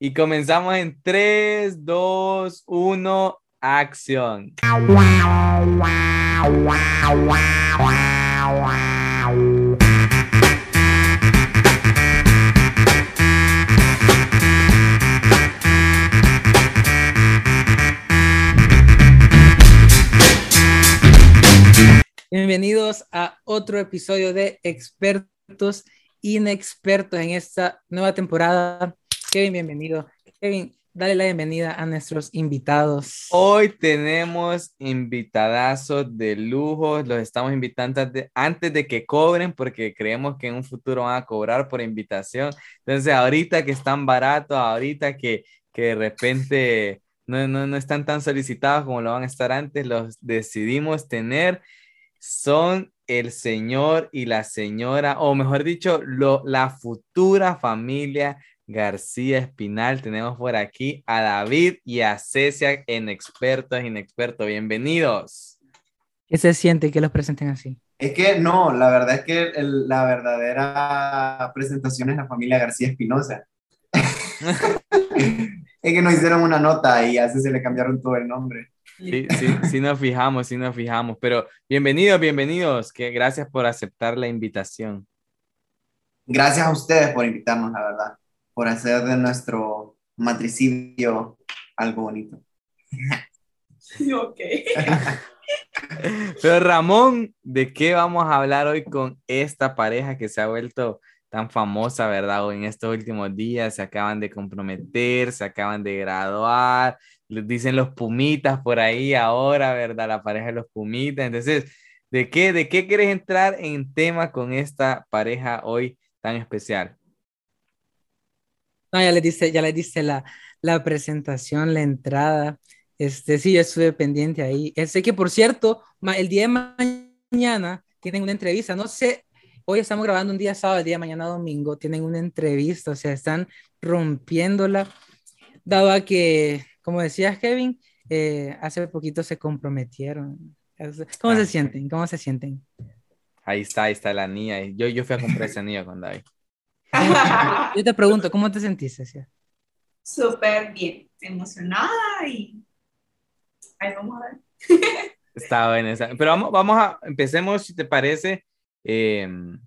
Y comenzamos en 3, 2, 1, acción. Bienvenidos a otro episodio de Expertos Inexpertos en esta nueva temporada. Kevin, bienvenido. Kevin, dale la bienvenida a nuestros invitados. Hoy tenemos invitadazos de lujo. Los estamos invitando antes de, que cobren porque creemos que en un futuro van a cobrar por invitación. Entonces, ahorita que están baratos, ahorita que, que de repente no, no, no están tan solicitados como lo van a estar antes, los decidimos tener son el señor y la señora, o mejor dicho, lo, la futura familia García Espinal. Tenemos por aquí a David y a Cecia en Expertos Inexpertos. Bienvenidos. ¿Qué se siente que los presenten así? Es que no, la verdad es que la verdadera presentación es la familia García Espinosa. es que nos hicieron una nota y así se le cambiaron todo el nombre. Sí, sí, sí nos fijamos, sí nos fijamos, pero bienvenidos, bienvenidos, que gracias por aceptar la invitación. Gracias a ustedes por invitarnos, la verdad, por hacer de nuestro matricidio algo bonito. Ok. Pero Ramón, ¿de qué vamos a hablar hoy con esta pareja que se ha vuelto tan famosa, verdad? O en estos últimos días se acaban de comprometer, se acaban de graduar, les dicen los Pumitas por ahí ahora, ¿verdad? La pareja de los Pumitas. Entonces, ¿de qué, de qué quieres entrar en tema con esta pareja hoy tan especial? No, ya le dice, ya le dice la, la presentación, la entrada. Este, sí, yo estuve pendiente ahí. Eh, sé que, por cierto, el día de mañana tienen una entrevista. No sé, hoy estamos grabando un día sábado, el día de mañana domingo, tienen una entrevista, o sea, están rompiéndola, dado a que como decías, Kevin, eh, hace poquito se comprometieron. ¿Cómo se sienten? ¿Cómo se sienten? Ahí está, ahí está la niña. Yo, yo fui a comprar esa niña con David. Yo te pregunto, ¿cómo te sentiste? Súper bien, emocionada y ahí vamos a ver. Está bueno. Pero vamos, vamos a, empecemos, si te parece. Em,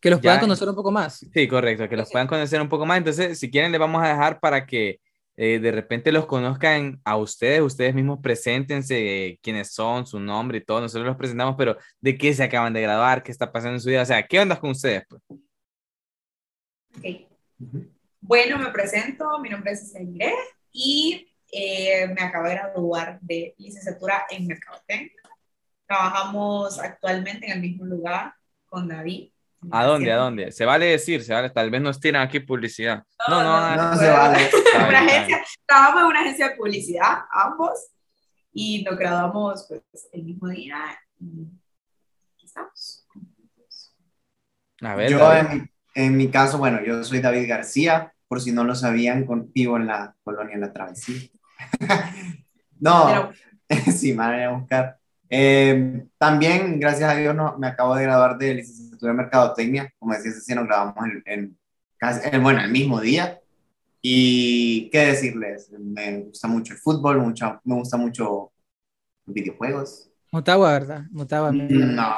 que los puedan conocer un poco más. Sí, correcto, que los puedan conocer un poco más. Entonces, si quieren, le vamos a dejar para que eh, de repente los conozcan a ustedes, ustedes mismos preséntense quiénes son, su nombre y todo, nosotros los presentamos, pero de qué se acaban de graduar, qué está pasando en su vida, o sea, ¿qué onda con ustedes? Pues? Bueno, me presento, mi nombre es Cecilia y eh, me acabo de graduar de licenciatura en Mercadotecnia. Trabajamos actualmente en el mismo lugar con David. ¿A dónde? ¿A dónde? Se vale decir, se vale, tal vez nos tiran aquí publicidad. No, no, no, no, se vale. una agencia, trabajamos en una agencia de publicidad, ambos, y nos graduamos pues, el mismo día y aquí estamos. A ver, yo en, en, mi caso, bueno, yo soy David García, por si no lo sabían, vivo en la colonia La Travesía. no, sí, me voy a buscar. Eh, también, gracias a Dios, no, me acabo de graduar de licenciatura en Mercadotecnia. Como decía si nos grabamos en, en, bueno, el mismo día. Y qué decirles, me gusta mucho el fútbol, mucho, me gusta mucho videojuegos. Motagua, ¿verdad? Motagua. No,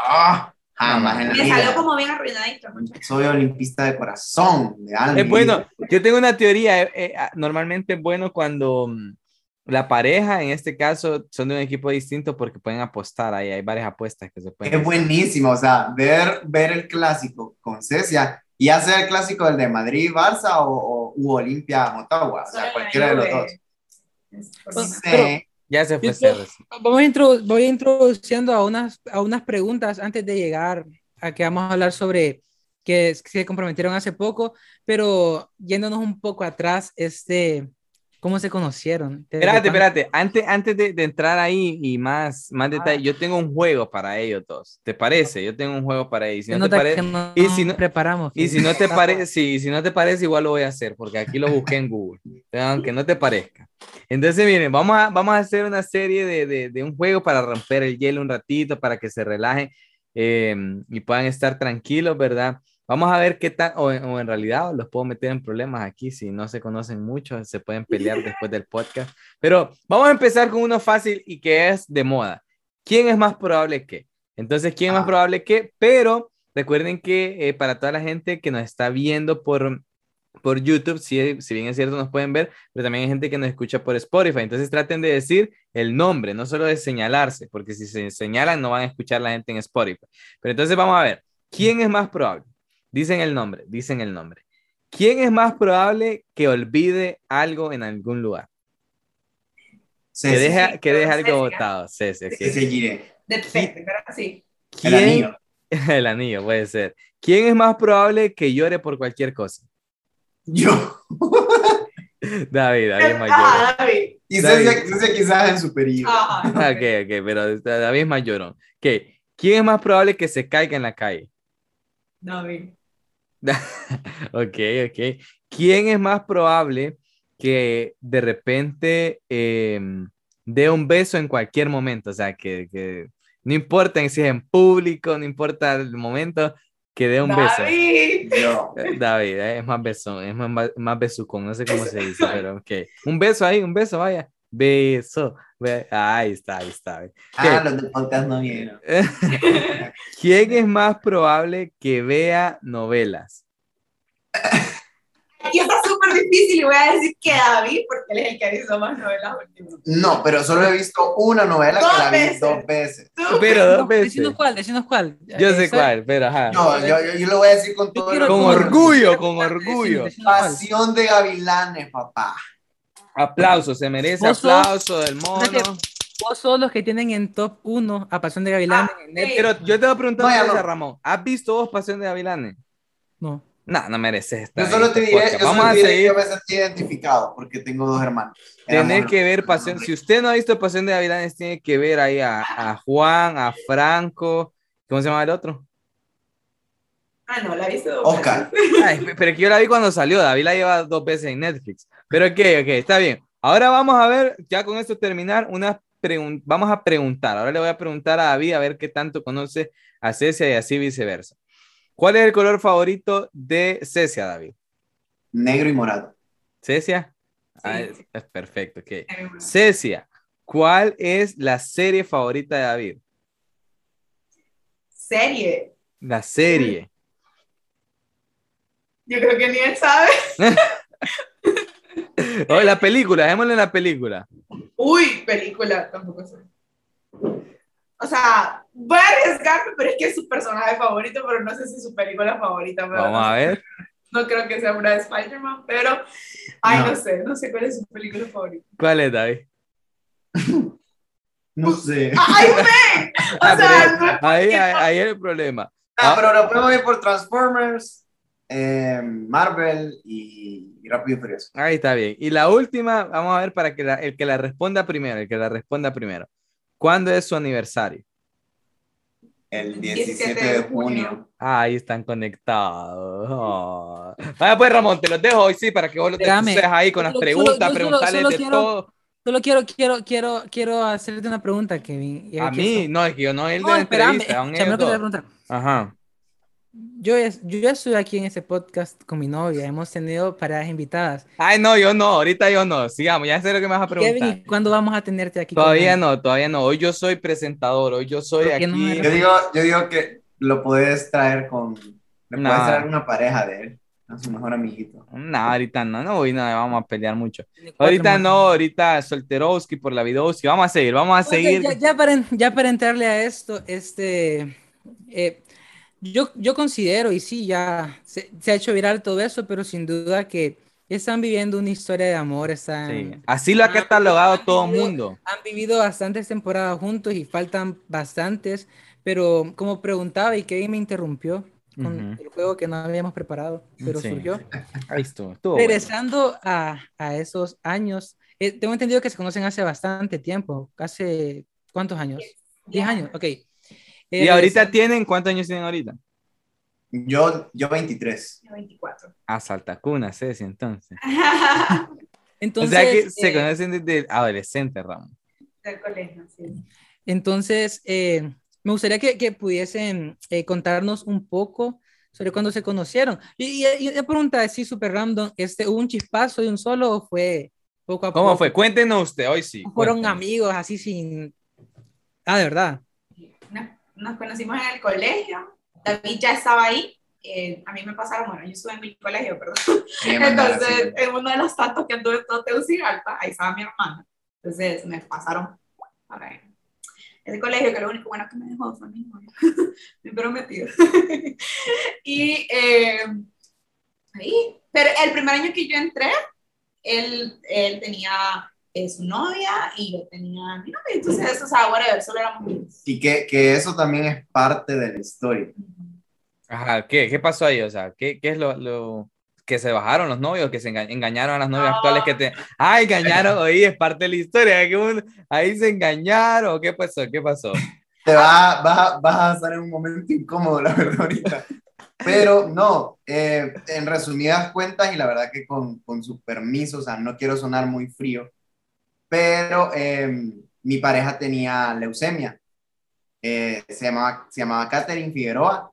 jamás en la Me salió como bien arruinadito. Soy olimpista de corazón, de alma. Es bueno, yo tengo una teoría, eh, eh, normalmente es bueno cuando mm, la pareja, en este caso, son de un equipo distinto porque pueden apostar ahí, hay varias apuestas que se pueden. Es buenísimo, o sea, ver, ver el clásico con Cecia, y hacer el clásico del de Madrid, Barça o, o Olimpia, Motagua, o sea, cualquiera de los dos. Ya se fue. Voy introduciendo a unas, a unas preguntas antes de llegar a que vamos a hablar sobre que se comprometieron hace poco, pero yéndonos un poco atrás, este ¿Cómo se conocieron? Espérate, espérate. Antes, antes de, entrar ahí y más, más detalles, yo tengo un juego para ellos dos. ¿Te parece? Yo tengo un juego para ellos. Si no te parece, y si no preparamos. Y si no te parece, sí, si no te parece, igual lo voy a hacer, porque aquí lo busqué en Google. Aunque no te parezca. Entonces, miren, vamos a, vamos a hacer una serie de, de, de un juego para romper el hielo un ratito, para que se relajen eh, y puedan estar tranquilos, ¿verdad? Vamos a ver qué tal, o, o en realidad los puedo meter en problemas aquí si no se conocen mucho, se pueden pelear después del podcast. Pero vamos a empezar con uno fácil y que es de moda. ¿Quién es más probable que? Entonces, ¿quién es más probable que? Pero recuerden que eh, para toda la gente que nos está viendo por, por YouTube, si, si bien es cierto, nos pueden ver, pero también hay gente que nos escucha por Spotify. Entonces, traten de decir el nombre, no solo de señalarse, porque si se señalan no van a escuchar la gente en Spotify. Pero entonces vamos a ver, ¿quién es más probable? Dicen el nombre, dicen el nombre. ¿Quién es más probable que olvide algo en algún lugar? Sí, que sí, que deje algo botado. Sí. sí, giré. Depende, pero sí. El ¿Quién- anillo. El anillo, puede ser. ¿Quién es más probable que llore por cualquier cosa? Yo. David, David es llorón. Ah, David. Y Cecia quizás en su periodo. Ajá. Ok, ok, pero David es más llorón. Ok, ¿quién es más probable que se caiga en la calle? David. Ok, ok. ¿Quién es más probable que de repente em, dé un beso en cualquier momento? O sea, que, que no importa si es en público, no importa el momento, que dé un beso. David. Yo. Eh, David, eh, es más besón, es más, más besucón, no sé cómo se dice, pero ok. Un beso ahí, un beso, vaya. Beso. Ve- Ahí está, ahí está. Ah, los de podcast no vieron. ¿Quién es más probable que vea novelas? Aquí está súper difícil y voy a decir que David, porque él es el que ha visto más novelas últimamente. No, pero solo he visto una novela Dos que la vi veces. dos veces. Pero dos No, veces. Decinos cuál, decinos cuál. Yo sé Esa- cuál, pero ajá. No, yo, yo, yo lo voy a decir con todo Con orgullo, con orgullo. Pasión de Gavilanes, papá. Aplauso, se merece Vos sos- aplauso del mono. que- Vos sos los que tienen en top 1 a Pasión de Gavilán Ah, en Netflix. Pero yo te voy a preguntar una cosa. Ramón. ¿Has visto vos Pasión de Gavilanes? No. No, no mereces estar Yo solo en te este diré, yo Vamos solo a te diré que me sentí identificado porque tengo dos hermanos. Éramos que ver Pasión. Si usted no ha visto Pasión de Gavilanes, tiene que ver ahí a, a Juan, a Franco. ¿Cómo se llama el otro? Ah, no, la he visto dos Oscar. veces. Ay, pe- pero es que yo la vi cuando salió. David la lleva dos veces en Netflix. Pero ok, ok, está bien. Ahora vamos a ver, ya con esto terminar, vamos a preguntar. Ahora le voy a preguntar a David a ver qué tanto conoce a Cecia y así viceversa. ¿Cuál es el color favorito de Cecia, David? Negro y morado. ¿Cecia? Ah, es perfecto, ok. Cecia, ¿cuál es la serie favorita de David? Serie. La serie. Yo creo que ni él sabe. O la película, dejémosle la película. Uy, película, tampoco sé. O sea, voy a arriesgarme, pero es que es su personaje favorito, pero no sé si es su película favorita. pero Vamos no, a ver. no creo que sea una de Spider-Man, pero, ay, no. No. sé, no sé cuál es su película favorita. ¿Cuál es, David? No sé. ¡Ay, ve! O Ah, sea, pero no, ahí, ahí, ahí es el problema. Ah, pero lo podemos ir por Transformers, eh, Marvel y, y Rápido y Furioso. Ahí está bien. Y la última, vamos a ver para que la- el que la responda primero, el que la responda primero. ¿Cuándo es su aniversario? El 17 de junio. Ah, ahí están conectados. Oh. Vaya pues, Ramón, te los dejo hoy sí para que vos lo Espérame. estés ahí con las preguntas, solo- preguntarles solo de quiero- todo. Solo quiero, quiero, quiero, quiero hacerte una pregunta, Kevin. A mí, no, es que yo no él de No, la espérame, entrevista, ellos que te voy a preguntar. Ajá. Yo, es- yo ya estoy aquí en este podcast con mi novia. Hemos tenido parejas invitadas. Ay, no, yo no, ahorita yo no. Sigamos, ya sé lo que me vas a preguntar. Kevin, ¿y ¿cuándo vamos a tenerte aquí? Todavía no, todavía no. Hoy yo soy presentador, hoy yo soy ¿Por qué no aquí. me Yo digo, yo digo que lo puedes traer con. Le No. puedes traer una pareja de él, a su mejor amiguito. No, ahorita no, no, hoy no vamos a pelear mucho. Ahorita más. no, ahorita solterowski por la Vidowski. Vamos a seguir, vamos a Ok, seguir. ya, ya para, ya para entrarle a esto, este, eh, yo, yo considero, y sí, ya se, se ha hecho viral todo eso, pero sin duda que están viviendo una historia de amor, están, Sí, Así lo ha catalogado todo el mundo. han vivido bastantes temporadas juntos y faltan bastantes, pero como preguntaba y Kevin me interrumpió con Ujú. el juego que no habíamos preparado, pero Sí. surgió. Ahí estuvo. estuvo bueno. Regresando a, a esos años, eh, tengo entendido que se conocen hace bastante tiempo, hace ¿cuántos años? 10 años, ok. ¿Y ahorita tienen? ¿Cuántos años tienen ahorita? Yo, yo 23. 24. A Saltacuna, Ceci, entonces. Entonces, o sea que se eh, conocen desde adolescente, Ramón. Del colegio, sí. entonces eh, me gustaría que, que pudiesen eh, contarnos un poco sobre cuando se conocieron. Y, y, y pregunta así súper random, este, ¿hubo un chispazo de un solo o fue poco a poco? ¿Cómo fue? Cuéntenos usted, hoy sí. Fueron cuéntenos. amigos así sin... Ah, de verdad. Nos, nos conocimos en el colegio, David ya estaba ahí, eh, a mí me pasaron, bueno, yo estuve en mi colegio, perdón, entonces en uno de los tantos que anduve en todo Tegucigalpa, ahí estaba mi hermana, entonces me pasaron para ese colegio, que lo único bueno que me dejó fue mi novio, mi prometido, y eh, ahí, pero el primer año que yo entré, él, él tenía eh, su novia y yo tenía mi novia, entonces eso, o sea, whatever, solo éramos amigos. Y que, que eso también es parte de la historia. Ajá, ¿qué, qué pasó ahí? O sea, ¿qué, qué es lo, lo que se bajaron los novios, que se enga- engañaron a las novias No. actuales que te... Ah, engañaron, oí, es parte de la historia. que un- Ahí se engañaron, ¿qué pasó? ¿Qué pasó? Te va, vas, a- vas a estar en un momento incómodo, la verdad, ahorita. Pero no, eh, en resumidas cuentas, y la verdad que con, con su permiso, o sea, no quiero sonar muy frío, pero eh, mi pareja tenía leucemia. Eh, se, llamaba, se llamaba Catherine Figueroa.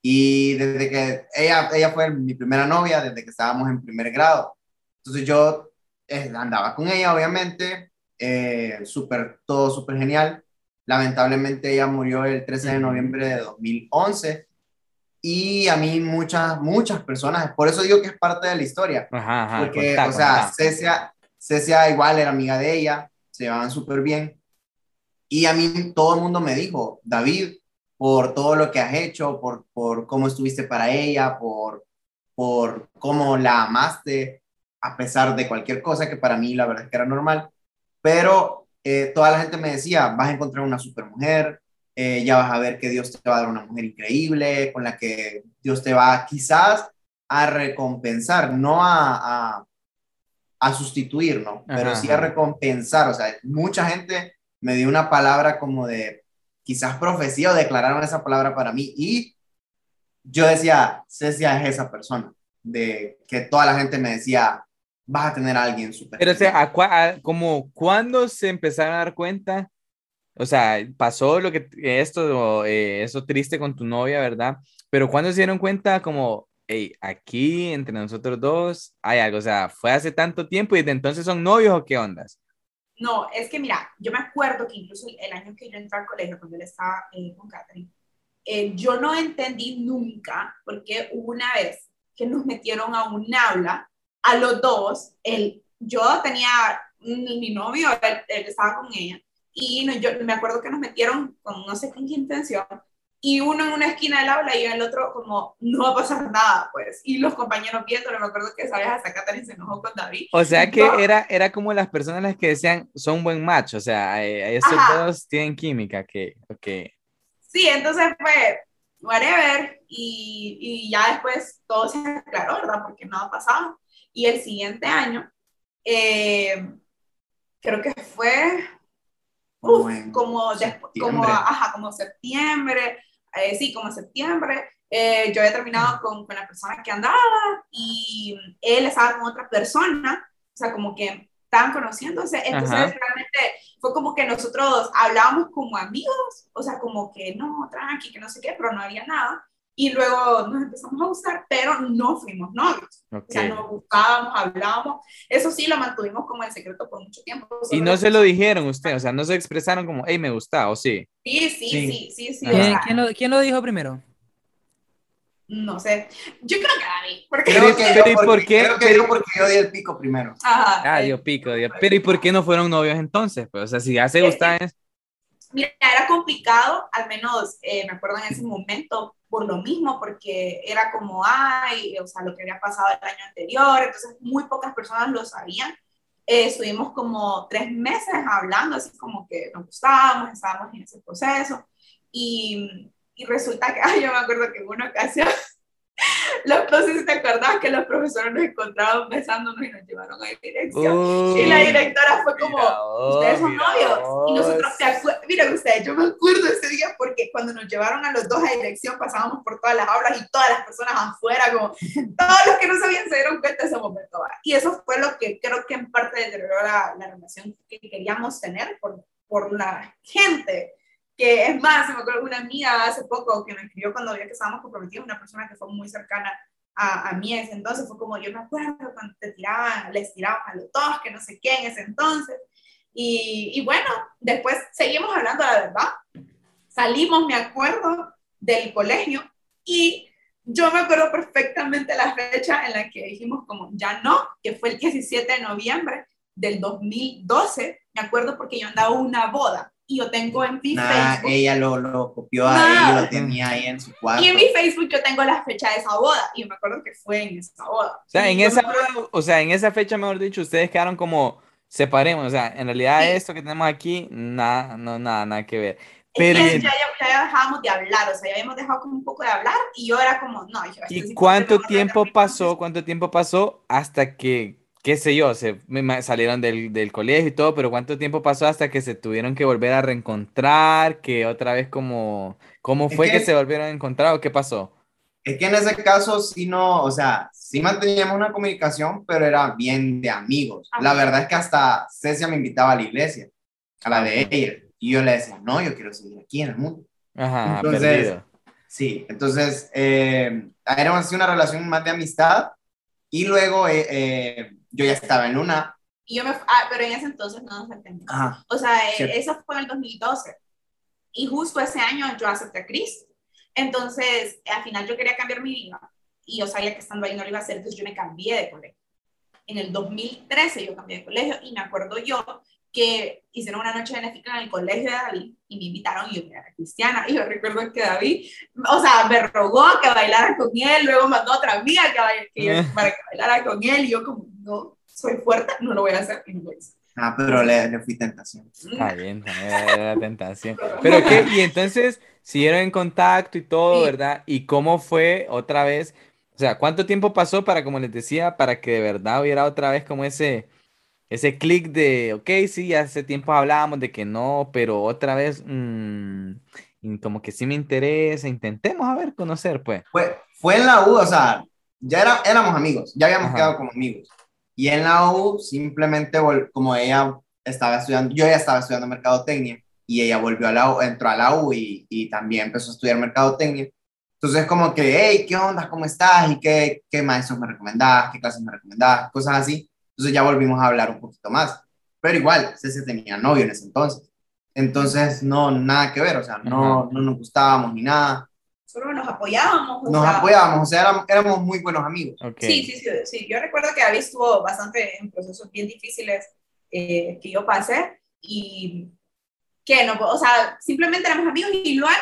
Y desde que ella, ella fue mi primera novia, desde que estábamos en primer grado. Entonces yo eh, andaba con ella, obviamente, eh, súper, todo súper genial. Lamentablemente ella murió el 13 de noviembre de 2011 y a mí muchas, muchas personas, por eso digo que es parte de la historia, Ajá, ajá. porque, contá, o sea. Cecia, Cecia igual era amiga de ella, se llevaban súper bien. Y a mí todo el mundo me dijo, David, por todo lo que has hecho, por, por cómo estuviste para ella, por, por cómo la amaste, a pesar de cualquier cosa que para mí la verdad es que era normal, pero eh, toda la gente me decía, vas a encontrar una super mujer, eh, ya vas a ver que Dios te va a dar una mujer increíble, con la que Dios te va quizás a recompensar, no a, a sustituir, ¿no? Pero Ajá, sí a recompensar, o sea, mucha gente me dio una palabra como de quizás profecía o declararon esa palabra para mí y yo decía, Cecia es esa persona, de que toda la gente me decía, vas a tener a alguien súper. Pero, o sea, ¿a como, ¿cuándo se empezaron a dar cuenta? O sea, pasó lo que esto, eh, eso triste con tu novia, ¿verdad? Pero ¿cuándo se dieron cuenta como, hey, aquí entre nosotros dos hay algo? O sea, ¿fue hace tanto tiempo y desde entonces son novios o qué ondas? No, es que mira, yo me acuerdo que incluso el año que yo entré al colegio, cuando él estaba eh, con Catherine, eh, yo no entendí nunca, porque hubo una vez que nos metieron a un aula, a los dos, él, yo tenía mi, mi novio, él, él estaba con ella, y no, yo me acuerdo que nos metieron con no sé con qué intención, y uno en una esquina del aula y yo en el otro como, no va a pasar nada, pues, y los compañeros viéndolo, me acuerdo que esa vez hasta Catherine se enojó con David, O sea que No. era, era como las personas las que decían, son buen match, o sea, eh, estos Ajá. dos tienen química, que, ok. Sí, entonces fue whatever y, y ya después todo se aclaró, ¿verdad? Porque nada pasaba. Y el siguiente año, eh, creo que fue uf, Como como, ajá, como septiembre, eh, sí, como septiembre. eh, yo había terminado con, con la persona que andaba y él estaba con otra persona, o sea, como que estaban conociéndose. Entonces, Ajá. realmente fue como que nosotros hablábamos como amigos, o sea, como que no, tranqui, que no sé qué, pero no había nada. Y luego nos empezamos a gustar, pero no fuimos novios. ok. O sea, nos buscábamos, hablábamos. Eso sí, lo mantuvimos como en secreto por mucho tiempo. Y no se lo dijeron usted, o sea, no se expresaron como, hey, me gusta, o sí. Sí, sí, Sí. sí, sí, ¿Quién, quién lo, quién lo dijo primero? no sé. Yo creo que David. Porque, Creo que, Pero, yo ¿y porque, por qué? creo que yo porque yo di el pico primero. Ajá, Ah, dio pico, dio- Pero ¿y por qué no fueron novios entonces? Pues, o sea, si ya se gustaban, Mira, era complicado, al menos eh, me acuerdo en ese momento, por lo mismo, porque era como, ay, o sea, lo que había pasado el año anterior, entonces muy pocas personas lo sabían. Eh, estuvimos como tres meses hablando, así como que nos gustábamos, estábamos en ese proceso, y, y resulta que, ay, yo me acuerdo que en una ocasión, los, no sé si te acordás que los profesores nos encontraban besándonos y nos llevaron a dirección. Y la directora fue como, ustedes son novios. Y nosotros, ¿se acuer- Miren ustedes, yo me acuerdo ese día porque cuando nos llevaron a los dos a dirección pasábamos por todas las aulas y todas las personas afuera, como todos los que no sabían se dieron cuenta de ese momento. ¿va? Y eso fue lo que creo que en parte deterioró la, la relación que queríamos tener por, por la gente que es más, me acuerdo una amiga hace poco que me escribió cuando vio que estábamos comprometidos, una persona que fue muy cercana a, a mí en ese entonces, fue como, yo me acuerdo cuando te tiraban, les tiraban a los dos, que no sé qué en ese entonces. Y, y bueno, después seguimos hablando, la verdad. Salimos, me acuerdo, del colegio y yo me acuerdo perfectamente la fecha en la que dijimos como ya no, que fue el 17 de noviembre del 2012, me acuerdo porque yo andaba a una boda y yo tengo en mi Facebook. Ella lo, lo copió ahí, lo tenía ahí en su cuarto. Y en mi Facebook yo tengo la fecha de esa boda y me acuerdo que fue en esa boda. O sea, en Y esa, o sea, en esa fecha, mejor dicho, ustedes quedaron como separemos. O sea, en realidad Sí. esto que tenemos aquí, nada, no, nada, nada que ver. Es Pero, que ¿y- ya, ya, ya dejábamos de hablar, o sea, ya habíamos dejado como un poco de hablar y yo era como, no, yo, ¿y cuánto tiempo a pasó? ¿Cuánto tiempo pasó hasta que, qué sé yo, se salieron del, del colegio y todo, pero cuánto tiempo pasó hasta que se tuvieron que volver a reencontrar? Que otra vez como, ¿cómo Es fue que que- se volvieron a encontrar o qué pasó? Es que en ese caso sí no, o sea, sí manteníamos una comunicación, pero era bien de amigos. La Ajá. verdad es que hasta Cecia me invitaba a la iglesia, a la de ella, y yo le decía, no, yo quiero seguir aquí en el mundo. Ajá, Entonces, perdido. Sí, entonces eh, era así una relación más de amistad, y luego eh, eh, yo ya estaba en una. Y yo me, ah, pero en ese entonces no nos entendimos. Ajá. O sea, eh, Cierto. eso fue en el 2012. Y justo ese año yo acepté a Cristo. Entonces, al final yo quería cambiar mi vida y yo sabía que estando ahí no lo iba a hacer, entonces yo me cambié de colegio. En el 2013 yo cambié de colegio y me acuerdo yo que hicieron una noche benéfica en el colegio de David y me invitaron y yo era cristiana. Y yo recuerdo que David, o sea, me rogó que bailara con él, luego mandó a otra amiga que, que yo- para que bailara con él y yo como, no, soy fuerte, no lo voy a hacer y no lo hice. Ah, pero le, le fui tentación. Está bien, también era la tentación. Pero qué, y entonces siguieron en contacto y todo, Sí. ¿verdad? ¿Y cómo fue otra vez? O sea, ¿cuánto tiempo pasó para, como les decía, para que de verdad hubiera otra vez como ese, ese clic de, ok, sí, hace tiempo hablábamos de que no, pero otra vez, mm, y como que sí me interesa, intentemos a ver, conocer, pues. Fue, fue en la U, o sea, ya era, éramos amigos, ya habíamos Ajá. quedado como amigos. Y en la U, simplemente, como ella estaba estudiando, yo ya estaba estudiando mercadotecnia, y ella volvió a la U, entró a la U y, y también empezó a estudiar mercadotecnia. Entonces, como que, hey, ¿qué onda? ¿Cómo estás? ¿Y qué, qué maestros me recomendás? ¿Qué clases me recomendás? Cosas así. Entonces ya volvimos a hablar un poquito más. Pero igual, Ceci tenía novio en ese entonces. Entonces, no, nada que ver, o sea, no, no nos gustábamos ni nada. Solo nos apoyábamos. o Nos sea, apoyábamos, o sea, éramos, éramos muy buenos amigos. Ok. Sí, sí, sí, sí. Yo recuerdo que David estuvo bastante en procesos bien difíciles eh, que yo pasé y que no, o sea, simplemente éramos amigos y luego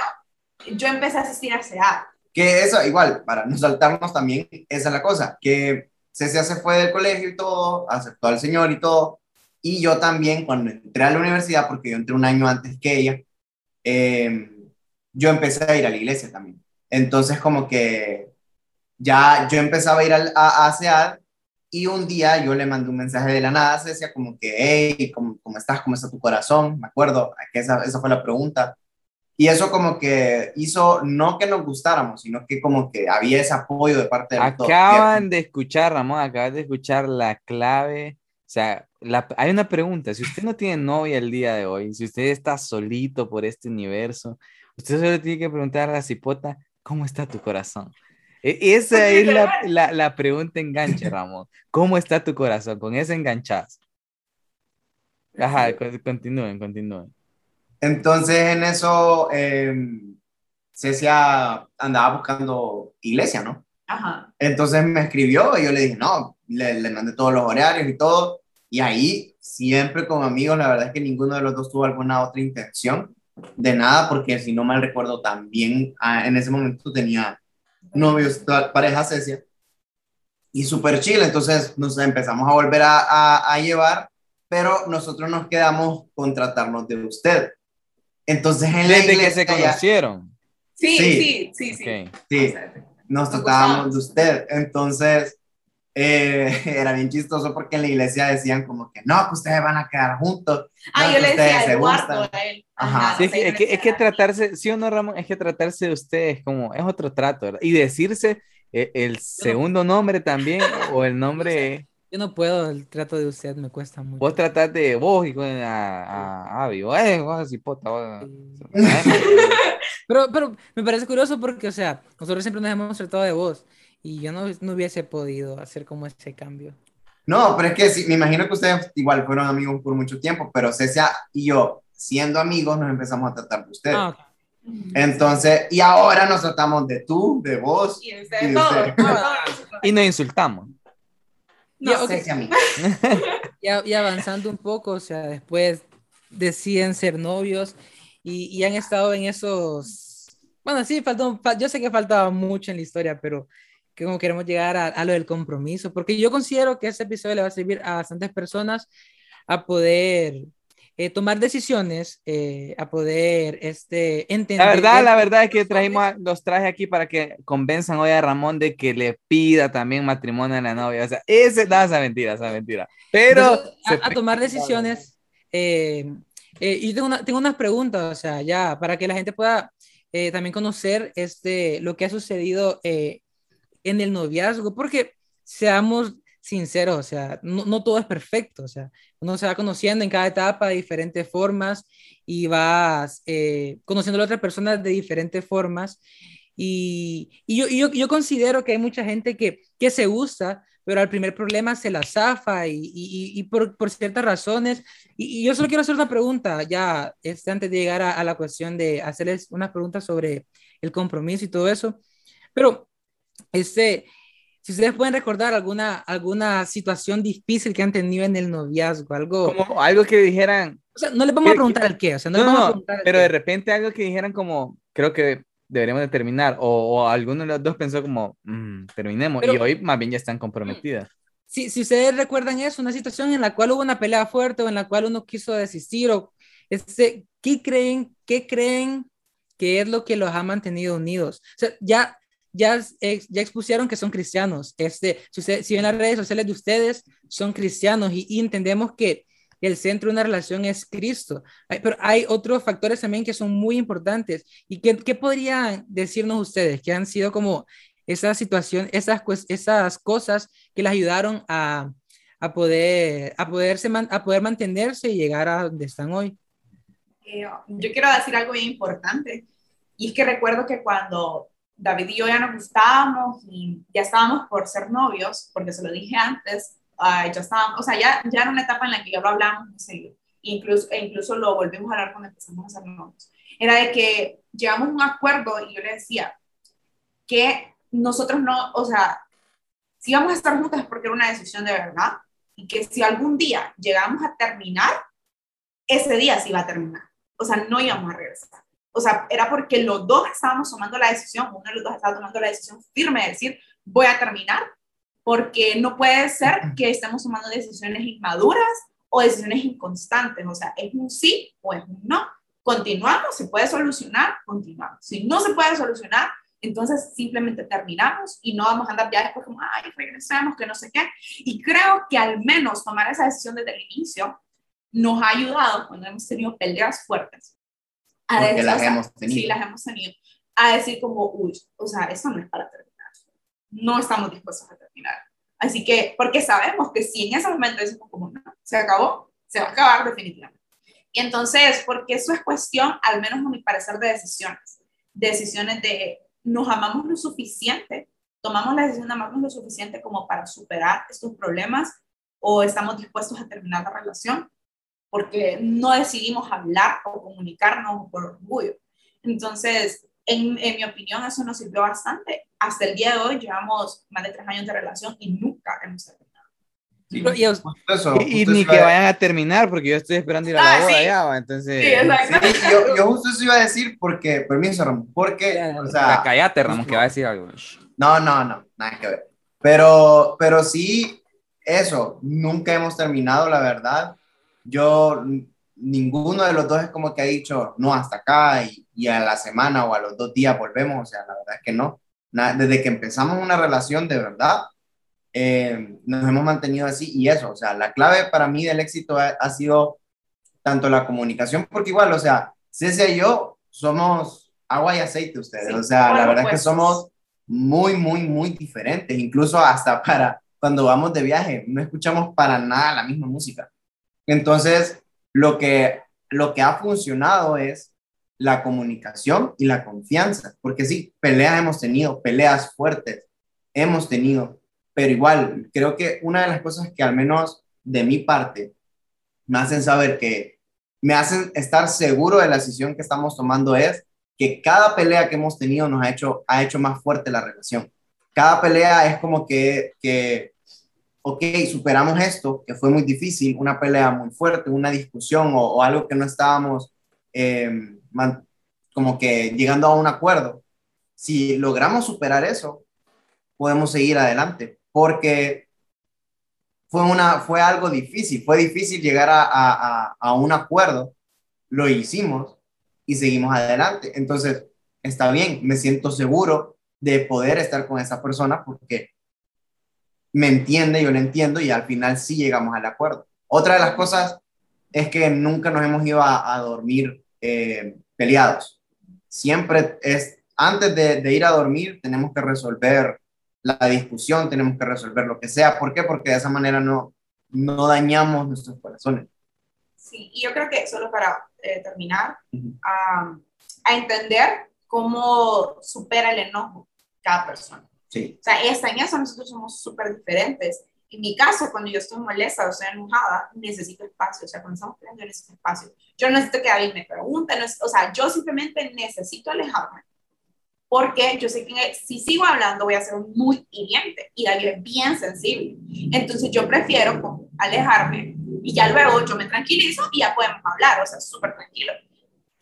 yo empecé a asistir a SEAD. Que eso, igual, para no saltarnos también, esa es la cosa, que Cecia se fue del colegio y todo, aceptó al Señor y todo, y yo también cuando entré a la universidad, porque yo entré un año antes que ella, eh, yo empecé a ir a la iglesia también. Entonces como que ya yo empezaba a ir a, a y un día yo le mandé un mensaje de la nada a Cecia como que, hey, ¿cómo, estás? ¿Cómo está tu corazón? Me acuerdo que esa, esa fue la pregunta. Y eso como que hizo, no que nos gustáramos, sino que como que había ese apoyo de parte de. Acaban de escuchar, Ramón, acaban de escuchar la clave. O sea, la- hay una pregunta. Si usted no tiene novia el día de hoy, si usted está solito por este universo, usted solo tiene que preguntar a la cipota, ¿cómo está tu corazón? E- esa es la, la, la pregunta enganche, Ramón. ¿Cómo está tu corazón? Con ese enganchas. Ajá, con- continúen, continúen. Entonces en eso, eh, Cecia andaba buscando iglesia, ¿no? Ajá. Entonces me escribió y yo le dije, no, le, le mandé todos los horarios y todo. Y ahí, siempre como amigos, la verdad es que ninguno de los dos tuvo alguna otra intención de nada, porque si no mal recuerdo, también ah, en ese momento tenía novios, pa- pareja Cecia. Y súper chill, entonces nos empezamos a volver a, a, a llevar, pero nosotros nos quedamos con tratarnos de usted. Entonces en la Desde que iglesia se conocieron. Sí, Sí. sí, sí. Sí, nos tratábamos de usted. Entonces, eh, era bien chistoso porque en la iglesia decían como que no, que ustedes van a quedar juntos. Ah, no, yo le ustedes decía se Eduardo gustan. a él. Ajá. Sí, es que, es que, es que tratarse, sí o no, Ramón, es que tratarse de ustedes como es otro trato, ¿verdad? Y decirse eh, el segundo nombre también o el nombre Yo no puedo, el trato de usted me cuesta mucho. Vos tratás de vos y con a, a Avi, vos, eh, vos así, pota, vos. Pero, pero me parece curioso porque, o sea, nosotros siempre nos hemos tratado de vos y yo no, no hubiese podido hacer como ese cambio. No, pero es que sí, me imagino que ustedes igual fueron amigos por mucho tiempo, pero Cecia y yo, siendo amigos, nos empezamos a tratar de ustedes. Ah, ok. Entonces, y ahora nos tratamos de tú, de vos. Y Y ustedes de todos. Y nos insultamos. No Ya, ok. sé si a mí. Ya, y avanzando un poco, o sea, después deciden ser novios y, y han estado en esos, bueno, sí, faltó, fa- yo sé que faltaba mucho en la historia, pero que como queremos llegar a, a lo del compromiso, porque yo considero que este episodio le va a servir a bastantes personas a poder eh, tomar decisiones, eh, a poder este, entender. La verdad, la verdad es que trajimos, a- los traje aquí para que convenzan hoy a Ramón de que le pida también matrimonio a la novia. O sea, ese, no, esa mentira, esa mentira. Pero Entonces, a, a tomar decisiones. eh, eh, y tengo, una- tengo unas preguntas, o sea, ya, para que la gente pueda eh, también conocer este, lo que ha sucedido eh, en el noviazgo, porque seamos sinceros, o sea, no, no todo es perfecto, o sea, uno se va conociendo en cada etapa de diferentes formas y vas eh, conociendo a la otra persona de diferentes formas. Y, y yo, yo, yo considero que hay mucha gente que, que se gusta, pero al primer problema se la zafa y, y, por, por, ciertas razones. Y, yo solo quiero hacer una pregunta, ya este, antes de llegar a, a, la cuestión de hacerles unas preguntas sobre el compromiso y todo eso. Pero, este, si ustedes pueden recordar alguna, alguna situación difícil que han tenido en el noviazgo, algo... Como algo que dijeran... O sea, no les vamos a preguntar el qué, o sea, no, no, les vamos a preguntar pero qué. de repente algo que dijeran como, creo que deberíamos de terminar, o, o alguno de los dos pensó como, mmm, terminemos, Pero- y hoy más bien ya están comprometidas. si, si ustedes recuerdan eso, una situación en la cual hubo una pelea fuerte o en la cual uno quiso desistir, o este, ¿qué creen, qué creen que es lo que los ha mantenido unidos? O sea, ya, ya, ya expusieron que son cristianos. Este, si, usted, si ven las redes sociales de ustedes, son cristianos y, y entendemos que el centro de una relación es Cristo. Pero hay otros factores también que son muy importantes. ¿Y qué, qué podrían decirnos ustedes que han sido como esa situación, esas, cues- esas cosas que les ayudaron a, a, poder, a, poderse a poder mantenerse y llegar a donde están hoy? Eh, yo quiero decir algo bien importante. Y es que recuerdo que cuando David y yo ya nos gustábamos y ya estábamos por ser novios, porque se lo dije antes, ah, ya estábamos, o sea, ya, ya era una etapa en la que ya lo hablamos muy seguido. Incluso, e incluso lo volvimos a hablar cuando empezamos a ser novios. Era de que llegamos a un acuerdo y yo le decía que nosotros no, o sea, si vamos a estar juntos es porque era una decisión de verdad y que si algún día llegamos a terminar, ese día sí iba a terminar. O sea, no íbamos a regresar. O sea, era porque los dos estábamos tomando la decisión, uno de los dos estaba tomando la decisión firme de decir, voy a terminar, porque no puede ser que estemos tomando decisiones inmaduras o decisiones inconstantes. O sea, es un sí o es un no. Continuamos, se puede solucionar, continuamos. Si no se puede solucionar, entonces simplemente terminamos y no vamos a andar ya después como, ay, regresemos, que no sé qué. Y creo que al menos tomar esa decisión desde el inicio nos ha ayudado cuando hemos tenido peleas fuertes. A Porque decir, las o sea, hemos tenido. Sí, las hemos tenido. A decir como, uy, o sea, eso no es para terminar. No estamos dispuestos a terminar. Así que, porque sabemos que si en ese momento decimos como, no, se acabó, se va a acabar definitivamente. Y entonces, porque eso es cuestión, al menos a mi parecer, de decisiones. Decisiones de, nos amamos lo suficiente, tomamos la decisión de amarnos lo suficiente como para superar estos problemas o estamos dispuestos a terminar la relación porque no decidimos hablar o comunicarnos por orgullo. Entonces, en, en, mi opinión, eso nos sirvió bastante. Hasta el día de hoy llevamos más de tres años de relación y nunca hemos terminado. Sí, y eso, Y, ni que a- vayan a terminar, porque yo estoy esperando ir a Ah, la boda sí. ya, entonces... Sí, exacto. Yo, yo justo eso iba a decir porque, permiso, Ramón, porque, Ya, o sea, cállate, Ramón, que va a decir algo. no, no, no, nada que ver. Pero, pero sí, eso, nunca hemos terminado, la verdad. Yo, ninguno de los dos es como que ha dicho, no, hasta acá, y, y a la semana o a los dos días volvemos, o sea, la verdad es que no. Na- desde que empezamos una relación de verdad, eh, nos hemos mantenido así, y eso, o sea, la clave para mí del éxito ha, ha sido tanto la comunicación, porque igual, o sea, Cecia y yo somos agua y aceite ustedes, Sí, o sea, la verdad es que somos muy, muy, muy diferentes, incluso hasta para, cuando vamos de viaje, no escuchamos para nada la misma música. Entonces, lo que, lo que ha funcionado es la comunicación y la confianza, porque sí, peleas hemos tenido, peleas fuertes hemos tenido, pero igual, creo que una de las cosas que al menos de mi parte me hacen saber que me hacen estar seguro de la decisión que estamos tomando es que cada pelea que hemos tenido nos ha hecho, ha hecho más fuerte la relación. Cada pelea es como que, que, ok, superamos esto, que fue muy difícil, una pelea muy fuerte, una discusión o, algo que no estábamos eh, como que llegando a un acuerdo. Si logramos superar eso, podemos seguir adelante, porque fue, una, fue algo difícil, fue difícil llegar a, a, a un acuerdo, lo hicimos y seguimos adelante. Entonces, está bien, me siento seguro de poder estar con esa persona porque me entiende, yo le entiendo y al final sí llegamos al acuerdo. Otra de las cosas es que nunca nos hemos ido a, dormir eh, peleados. Siempre es, antes de, de, ir a dormir, tenemos que resolver la discusión, tenemos que resolver lo que sea. ¿Por qué? Porque de esa manera no, no dañamos nuestros corazones. Sí, y yo creo que solo para eh, terminar, a, a, entender cómo supera el enojo cada persona. Sí. O sea, esta, en eso nosotros somos súper diferentes. En mi caso, cuando yo estoy molesta o estoy enojada, necesito espacio. O sea, cuando estamos peleando, necesito espacio. Yo necesito que alguien me pregunte. No es, o sea, yo simplemente necesito alejarme porque yo sé que si sigo hablando voy a ser muy hiriente y David es bien sensible. Entonces yo prefiero alejarme y ya luego yo me tranquilizo y ya podemos hablar, o sea, súper tranquilo.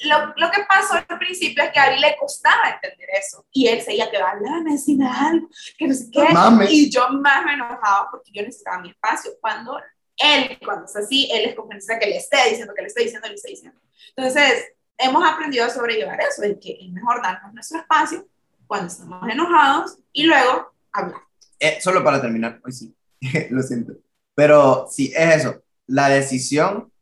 Lo, lo, que pasó al principio es que a David le costaba entender eso y él seguía que háblame, decime algo, que no sé qué. Y yo más me enojaba porque yo necesitaba mi espacio. Cuando él, cuando es así, él es como que le esté diciendo, que le esté diciendo, le esté diciendo. Entonces, hemos aprendido a sobrellevar eso, de que es mejor darnos nuestro espacio cuando estamos enojados y luego hablar. Eh, solo para terminar, hoy sí, lo siento. Pero sí, es eso, la decisión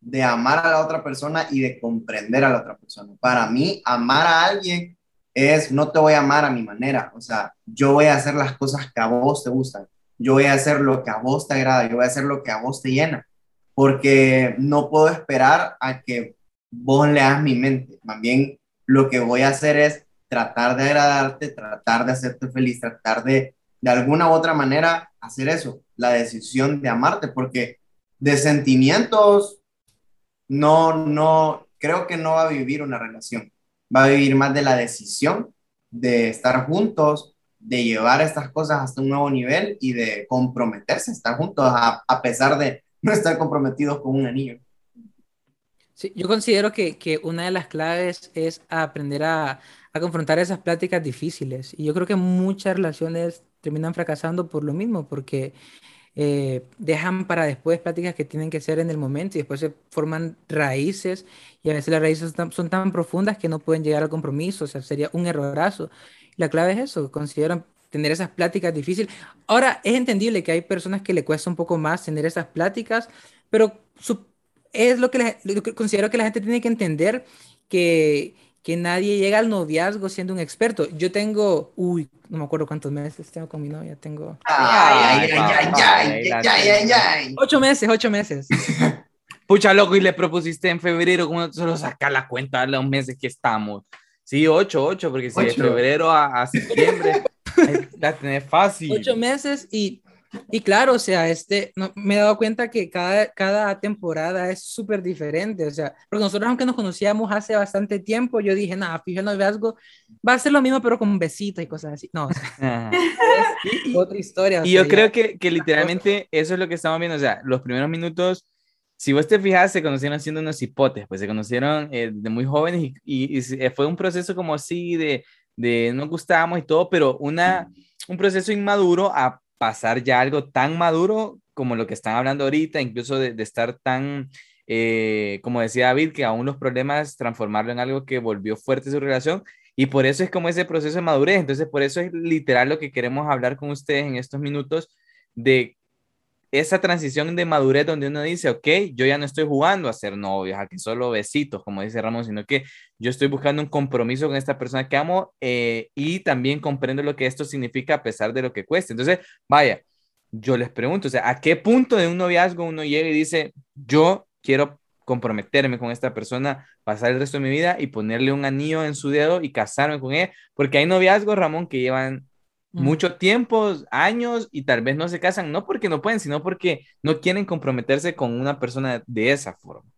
de amar a la otra persona y de comprender a la otra persona. Para mí, amar a alguien es, no te voy a amar a mi manera, o sea, yo voy a hacer las cosas que a vos te gustan, yo voy a hacer lo que a vos te agrada, yo voy a hacer lo que a vos te llena, porque no puedo esperar a que vos leas mi mente. Más bien, lo que voy a hacer es tratar de agradarte, tratar de hacerte feliz, tratar de, de alguna u otra manera, hacer eso, la decisión de amarte, porque de sentimientos, no, no, creo que no va a vivir una relación, va a vivir más de la decisión de estar juntos, de llevar estas cosas hasta un nuevo nivel y de comprometerse, estar juntos a, a pesar de no estar comprometidos con un anillo. Sí, yo considero que, que, una de las claves es aprender a, a, confrontar esas pláticas difíciles. Y yo creo que muchas relaciones terminan fracasando por lo mismo, porque eh, dejan para después pláticas que tienen que ser en el momento y después se forman raíces y a veces las raíces son tan, profundas que no pueden llegar al compromiso, o sea, sería un errorazo. La clave es eso, considero tener esas pláticas difíciles. Ahora, es entendible que hay personas que le cuesta un poco más tener esas pláticas, pero es lo que, considero que la gente tiene que entender que, que nadie llega al noviazgo siendo un experto. Yo tengo, uy, no me acuerdo cuántos meses tengo con mi novia, tengo... Ay, ay, ay, ay, Ocho meses, ocho meses. Pucha, loco, y le propusiste en febrero, ¿cómo solo sacar la cuenta de los meses que estamos? Sí, ocho, ocho, porque si de febrero a, a septiembre, la tenés fácil. Ocho meses y y claro, o sea, este, no, me he dado cuenta que cada, cada temporada es súper diferente, o sea, porque nosotros aunque nos conocíamos hace bastante tiempo, yo dije, nada, fíjate, el noviazgo va a ser lo mismo, pero con besitos y cosas así. No, o sea, es otra historia. y yo creo que, que literalmente eso es lo que estamos viendo, o sea, los primeros minutos, si vos te fijas, se conocieron siendo unos hipotes, pues se conocieron eh, de muy jóvenes y, y, y, fue un proceso como así de, de nos gustábamos y todo, pero una, un proceso inmaduro a pasar ya algo tan maduro como lo que están hablando ahorita, incluso de, estar tan, eh, como decía David, que aún los problemas transformarlo en algo que volvió fuerte su relación. Y por eso es como ese proceso de madurez. Entonces, por eso es literal lo que queremos hablar con ustedes en estos minutos de esa transición de madurez donde uno dice, ok, yo ya no estoy jugando a ser novio, a que solo besitos, como dice Ramón, sino que yo estoy buscando un compromiso con esta persona que amo eh, y también comprendo lo que esto significa a pesar de lo que cueste. Entonces, vaya, yo les pregunto, o sea, ¿a qué punto de un noviazgo uno llega y dice, yo quiero comprometerme con esta persona, pasar el resto de mi vida y ponerle un anillo en su dedo y casarme con él? Porque hay noviazgos, Ramón, que llevan Mm. mucho tiempo, años y tal vez no se casan, no porque no pueden, sino porque no quieren comprometerse con una persona de esa forma.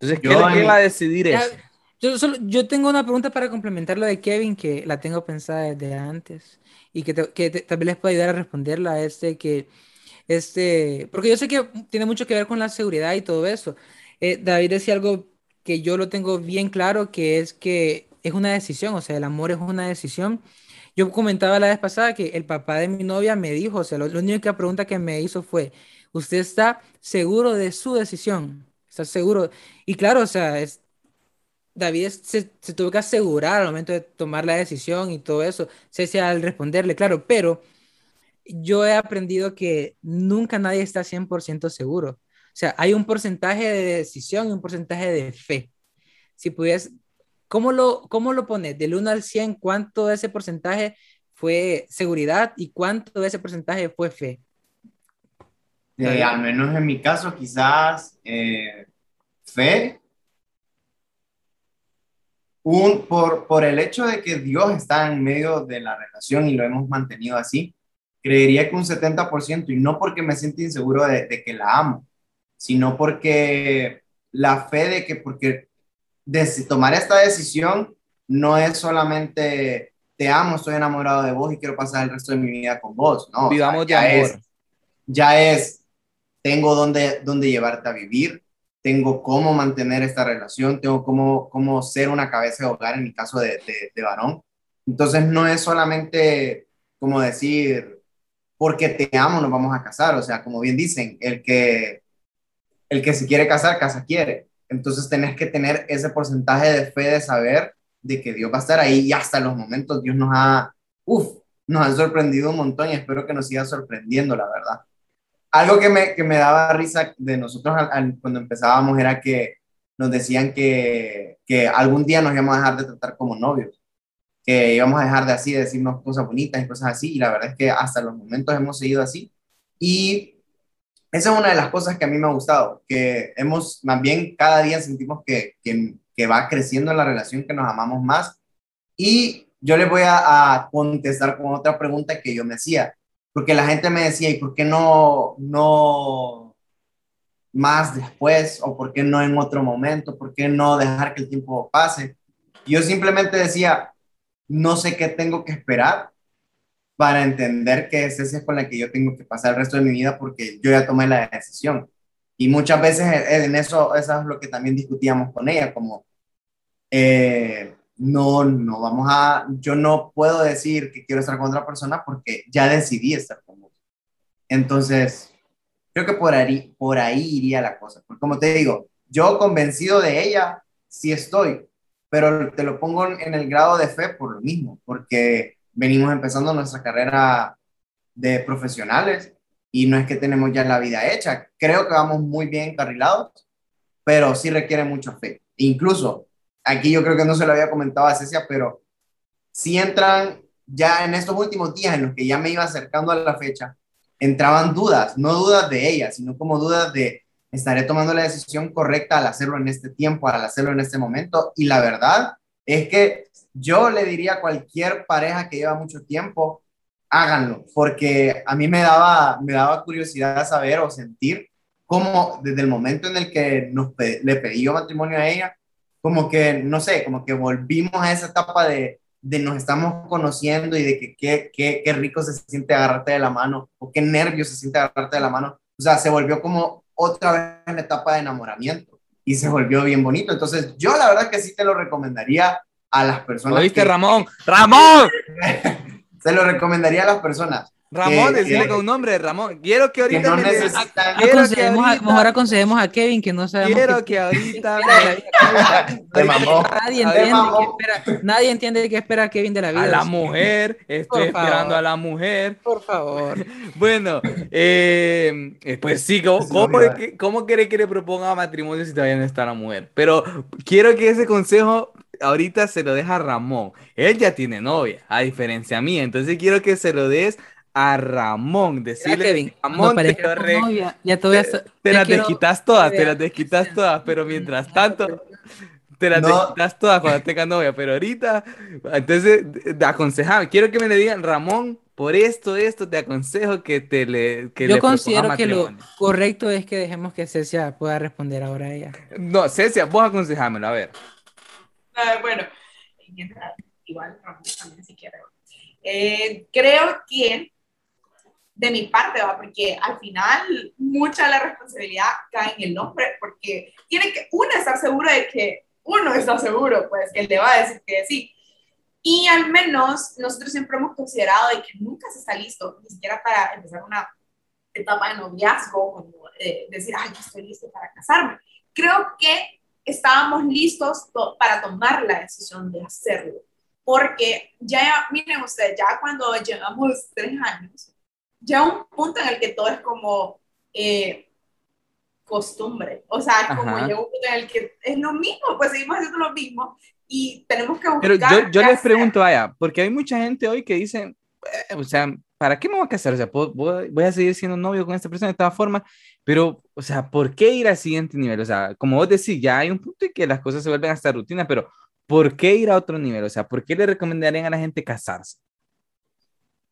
Entonces, ¿qué Yo va a decidir Ya, eso? Yo, solo, yo tengo una pregunta para complementar lo de Kevin, que la tengo pensada desde antes y que, te- que te- tal vez les pueda ayudar a responderla. Este, que, este, porque yo sé que tiene mucho que ver con la seguridad y todo eso. Eh, David decía algo que yo lo tengo bien claro, que es que es una decisión, o sea, el amor es una decisión. Yo comentaba la vez pasada que el papá de mi novia me dijo, o sea, la única pregunta que me hizo fue, ¿usted está seguro de su decisión? ¿Está seguro? Y claro, o sea, David se, tuvo que asegurar al momento de tomar la decisión y todo eso, Ceci al responderle, claro, pero yo he aprendido que nunca nadie está 100% seguro. O sea, hay un porcentaje de decisión y un porcentaje de fe. Si pudieras, ¿cómo lo, cómo lo pones? Del 1 al 100, ¿cuánto de ese porcentaje fue seguridad y cuánto de ese porcentaje fue fe? Eh, al menos en mi caso, quizás eh, fe, un, por, por el hecho de que Dios está en medio de la relación y lo hemos mantenido así, creería que un 70%, y no porque me siento inseguro de, de que la amo, sino porque la fe de que, porque de tomar esta decisión no es solamente te amo, estoy enamorado de vos y quiero pasar el resto de mi vida con vos, no. o sea, Vivamos de ya amor. es- ya es, tengo donde, donde llevarte a vivir, tengo cómo mantener esta relación, tengo cómo, cómo ser una cabeza de hogar en mi caso de, de, de varón. Entonces no es solamente como decir, porque te amo nos vamos a casar, o sea, como bien dicen, el que, el que se quiere casar, casa quiere. Entonces tenés que tener ese porcentaje de fe de saber de que Dios va a estar ahí y hasta los momentos Dios nos ha, uff, nos ha sorprendido un montón y espero que nos siga sorprendiendo, la verdad algo que me, que me daba risa de nosotros al, al, cuando empezábamos era que nos decían que, que algún día nos íbamos a dejar de tratar como novios, que íbamos a dejar de así, de decirnos cosas bonitas y cosas así, y la verdad es que hasta los momentos hemos seguido así. Y esa es una de las cosas que a mí me ha gustado, que hemos, más bien cada día sentimos que, que, va creciendo la relación, que nos amamos más. Y yo les voy a, a contestar con otra pregunta que yo me hacía porque la gente me decía, ¿y por qué no, no más después? ¿O por qué no en otro momento? ¿Por qué no dejar que el tiempo pase? Yo simplemente decía, no sé qué tengo que esperar para entender que es esa con la que yo tengo que pasar el resto de mi vida porque yo ya tomé la decisión. Y muchas veces en eso, eso es lo que también discutíamos con ella, como, eh, no, no vamos a, yo no puedo decir que quiero estar con otra persona porque ya decidí estar con vos. Entonces, creo que por ahí, por ahí iría la cosa. Porque como te digo, yo convencido de ella, sí estoy, pero te lo pongo en el grado de fe por lo mismo, porque venimos empezando nuestra carrera de profesionales y no es que tenemos ya la vida hecha. Creo que vamos muy bien encarrilados, pero sí requiere mucha fe. Incluso aquí yo creo que no se lo había comentado a Cecia, pero si entran ya en estos últimos días en los que ya me iba acercando a la fecha, entraban dudas, no dudas de ella, sino como dudas de estaré tomando la decisión correcta al hacerlo en este tiempo, al hacerlo en este momento. Y la verdad es que yo le diría a cualquier pareja que lleva mucho tiempo, háganlo, porque a mí me daba, me daba curiosidad saber o sentir cómo desde el momento en el que nos le pedí matrimonio a ella, como que, no sé, como que volvimos a esa etapa de, de nos estamos conociendo y de que qué, qué, qué rico se siente agarrarte de la mano o qué nervios se siente agarrarte de la mano. O sea, se volvió como otra vez la etapa de enamoramiento y se volvió bien bonito. Entonces, yo la verdad que sí te lo recomendaría a las personas. ¿Oíste, que, Ramón? ¡Ramón! se lo recomendaría a las personas. Ramón, decirle con un nombre, Ramón. Quiero que ahorita que no me necesitan... quiero que a- mejor aconsejemos a Kevin que no sabemos Quiero que ahorita Te mamó. Nadie entiende, mamó. qué espera, nadie entiende qué espera Kevin de la vida. a la mujer, estoy Por esperando favor. a la mujer. Por favor. Bueno, eh, eh, pues sí, ¿cómo, cómo, cómo quiere que le proponga matrimonio si todavía no está la mujer? Pero quiero que ese consejo ahorita se lo deja a Ramón. Él ya tiene novia, a diferencia mía. Entonces quiero que se lo des a Ramón, decirle, Kevin, Ramón, no te, re- novia, ya te voy a... te- te las quiero- desquitas todas, te las desquitas todas, pero mientras tanto, te las No. desquitas todas cuando tengas novia, pero ahorita, entonces, aconsejame, quiero que me le digan, Ramón, por esto, esto, te aconsejo que te le que Yo le considero que lo correcto es que dejemos que Cecia pueda responder ahora a ella. No, Cecia, vos aconsejámelo, a ver. Ah, bueno, igual Ramón también si quiere. Eh, creo que de mi parte va, porque al final mucha de la responsabilidad cae en el hombre, porque tiene que uno estar seguro de que uno está seguro, pues, que él le va a decir que sí. Y al menos nosotros siempre hemos considerado de que nunca se está listo, ni siquiera para empezar una etapa de noviazgo, como eh, decir, ay, yo estoy listo para casarme. Creo que estábamos listos to- para tomar la decisión de hacerlo. Porque ya, miren ustedes, ya cuando llevamos tres años, ya un punto en el que todo es como eh, costumbre. O sea, como llega un punto en el que es lo mismo, pues seguimos haciendo lo mismo y tenemos que buscar. Pero yo, yo les hacer. pregunto, vaya, porque hay mucha gente hoy que dice, "Eh, o sea, ¿para qué me voy a casar? O sea, voy a seguir siendo novio con esta persona de todas formas, pero, o sea, ¿por qué ir al siguiente nivel? O sea, como vos decís, ya hay un punto en que las cosas se vuelven hasta rutina, pero ¿por qué ir a otro nivel? O sea, ¿por qué le recomendarían a la gente casarse?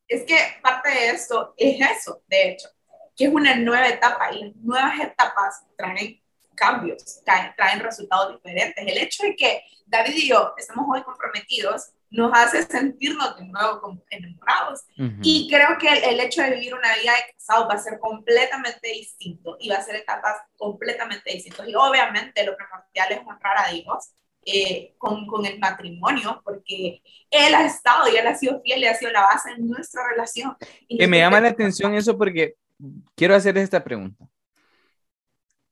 Es que parte de esto es eso, de hecho, que es una nueva etapa y las nuevas etapas traen cambios, traen, traen resultados diferentes. El hecho de que David y yo estamos hoy comprometidos nos hace sentirnos de nuevo como enamorados. Ujú. Y creo que el, el hecho de vivir una vida de casado va a ser completamente distinto y va a ser etapas completamente distintas. Y obviamente lo primordial es honrar a Dios eh, con, con el matrimonio, porque Él ha estado y Él ha sido fiel y ha sido la base de nuestra relación. Y Que me llama la atención eso porque quiero hacerles esta pregunta.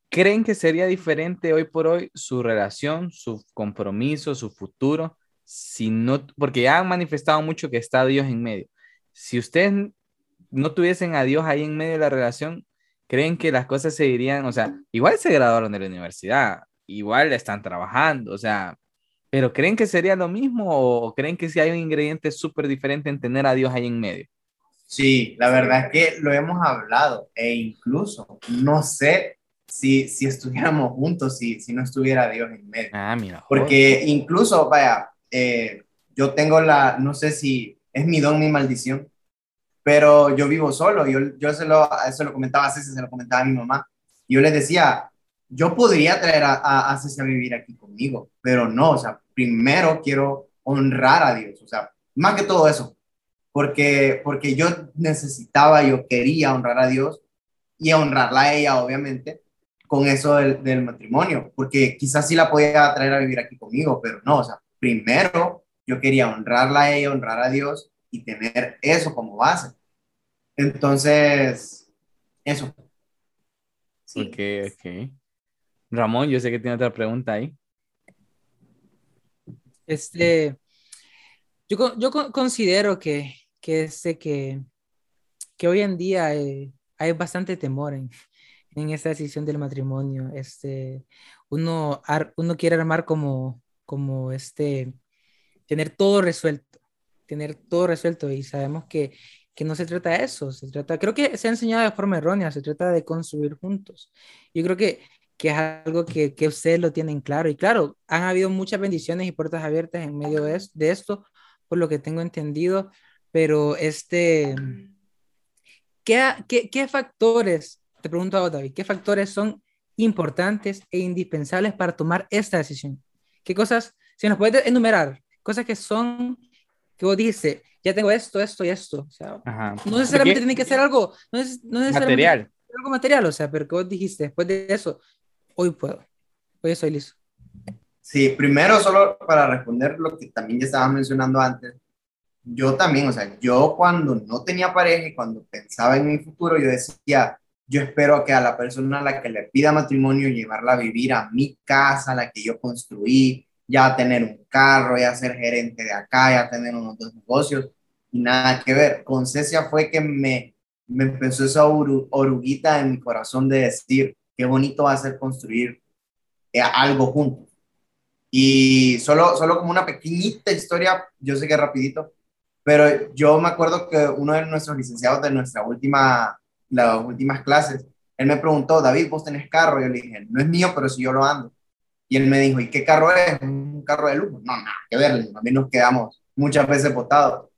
¿Creen que sería diferente hoy por hoy su relación, su compromiso, su futuro, si no, porque ya han manifestado mucho que está Dios en medio. Si ustedes no tuviesen a Dios ahí en medio de la relación, ¿creen que las cosas se irían, o sea, igual se graduaron de la universidad, igual están trabajando, o sea, pero ¿creen que sería lo mismo o creen que sí hay un ingrediente súper diferente en tener a Dios ahí en medio? Sí, la verdad es que lo hemos hablado e incluso no sé si, si estuviéramos juntos, si, si no estuviera Dios en medio. Ah, mira. Porque incluso, vaya, eh, yo tengo la, no sé si es mi don, mi maldición, pero yo vivo solo. Yo, yo se, lo, se lo comentaba a César, se lo comentaba a mi mamá. Yo les decía, yo podría traer a, a, a César a vivir aquí conmigo, pero no, o sea, primero quiero honrar a Dios, o sea, más que todo eso, porque, porque yo necesitaba, yo quería honrar a Dios y honrarla a ella, obviamente, con eso del, del, matrimonio, porque quizás sí la podía traer a vivir aquí conmigo, pero no, o sea, primero yo quería honrarla a ella, honrar a Dios y tener eso como base. Entonces, eso. Sí. Ok, ok. Ramón, yo sé que tiene otra pregunta ahí. Este, yo, yo considero que, que, este, que, que hoy en día eh, hay bastante temor en, en esta decisión del matrimonio. Este, uno, uno quiere armar como, como este, tener todo resuelto, tener todo resuelto y sabemos que, que no se trata de eso, se trata, creo que se ha enseñado de forma errónea, se trata de construir juntos. Yo creo que, que es algo que, que ustedes lo tienen claro y claro, han habido muchas bendiciones y puertas abiertas en medio de, de esto, por lo que tengo entendido, pero este, ¿qué, qué, qué factores te pregunto a vos, David, ¿qué factores son importantes e indispensables para tomar esta decisión? ¿Qué cosas, si nos puedes enumerar, cosas que son, que vos dices, ya tengo esto, esto y esto? O sea, Ajá. no necesariamente tiene que ser algo, no, es, no necesariamente material. algo material, o sea, pero que vos dijiste, después de eso, hoy puedo, hoy estoy listo. Sí, primero solo para responder lo que también ya estabas mencionando antes, yo también, o sea, yo cuando no tenía pareja y cuando pensaba en mi futuro, yo decía, yo espero que a la persona a la que le pida matrimonio llevarla a vivir a mi casa, la que yo construí, ya tener un carro, ya ser gerente de acá, ya tener unos dos negocios y nada que ver. Con Cecia fue que me, me empezó esa oruguita en mi corazón de decir, qué bonito va a ser construir algo juntos. Y solo, solo como una pequeñita historia, yo sé que rapidito, Pero yo me acuerdo que uno de nuestros licenciados de nuestra última, las últimas clases, él me preguntó, David, ¿vos tenés carro? Yo le dije, no es mío, pero si yo lo ando. Y él me dijo, ¿y qué carro es? ¿Un carro de lujo? No, nada que ver, a mí nos quedamos muchas veces botados.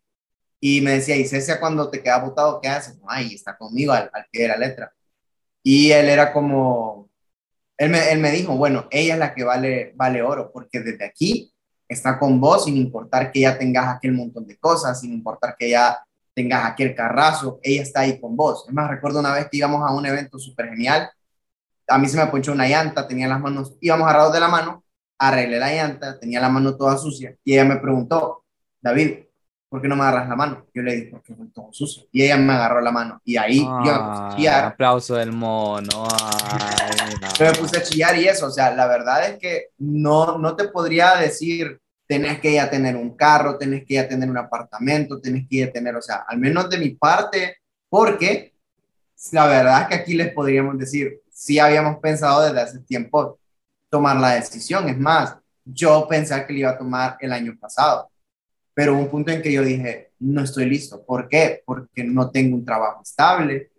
Y me decía, ¿y Cecia cuando te quedas botado, qué haces? Ay, está conmigo al, al pie de la letra. Y él era como, él me, él me dijo, bueno, ella es la que vale, vale oro, porque desde aquí está con vos sin importar que ya tengas aquel montón de cosas, sin importar que ya tengas aquel carrazo, ella está ahí con vos. Es más, recuerdo una vez que íbamos a un evento súper genial, a mí se me ponchó una llanta, tenía las manos, íbamos agarrados de la mano, arreglé la llanta, tenía la mano toda sucia, y ella me preguntó, David, ¿por qué no me agarras la mano? Yo le dije, porque fue todo sucio. Y ella me agarró la mano. Y ahí yo me puse a Ah, chillar. aplauso del mono. Ay, no. Yo me puse a chillar y eso, o sea, la verdad es que no, no te podría decir, tenés que ya tener un carro, tenés que ya tener un apartamento, tenés que ya tener, o sea, al menos de mi parte, porque la verdad es que aquí les podríamos decir, sí habíamos pensado desde hace tiempo tomar la decisión. Es más, yo pensé que le iba a tomar el año pasado, pero hubo un punto en que yo dije, no estoy listo. ¿Por qué? Porque no tengo un trabajo estable,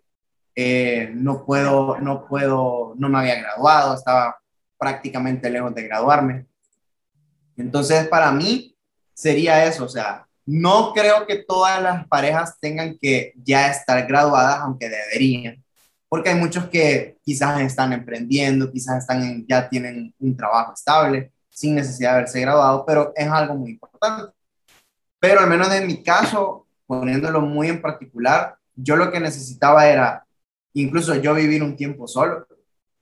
eh, no puedo, no puedo, no me había graduado, estaba prácticamente lejos de graduarme. Entonces, para mí sería eso, o sea, no creo que todas las parejas tengan que ya estar graduadas, aunque deberían, porque hay muchos que quizás están emprendiendo, quizás están ya tienen un trabajo estable, sin necesidad de haberse graduado, pero es algo muy importante. Pero al menos en mi caso, poniéndolo muy en particular, yo lo que necesitaba era, incluso yo vivir un tiempo solo,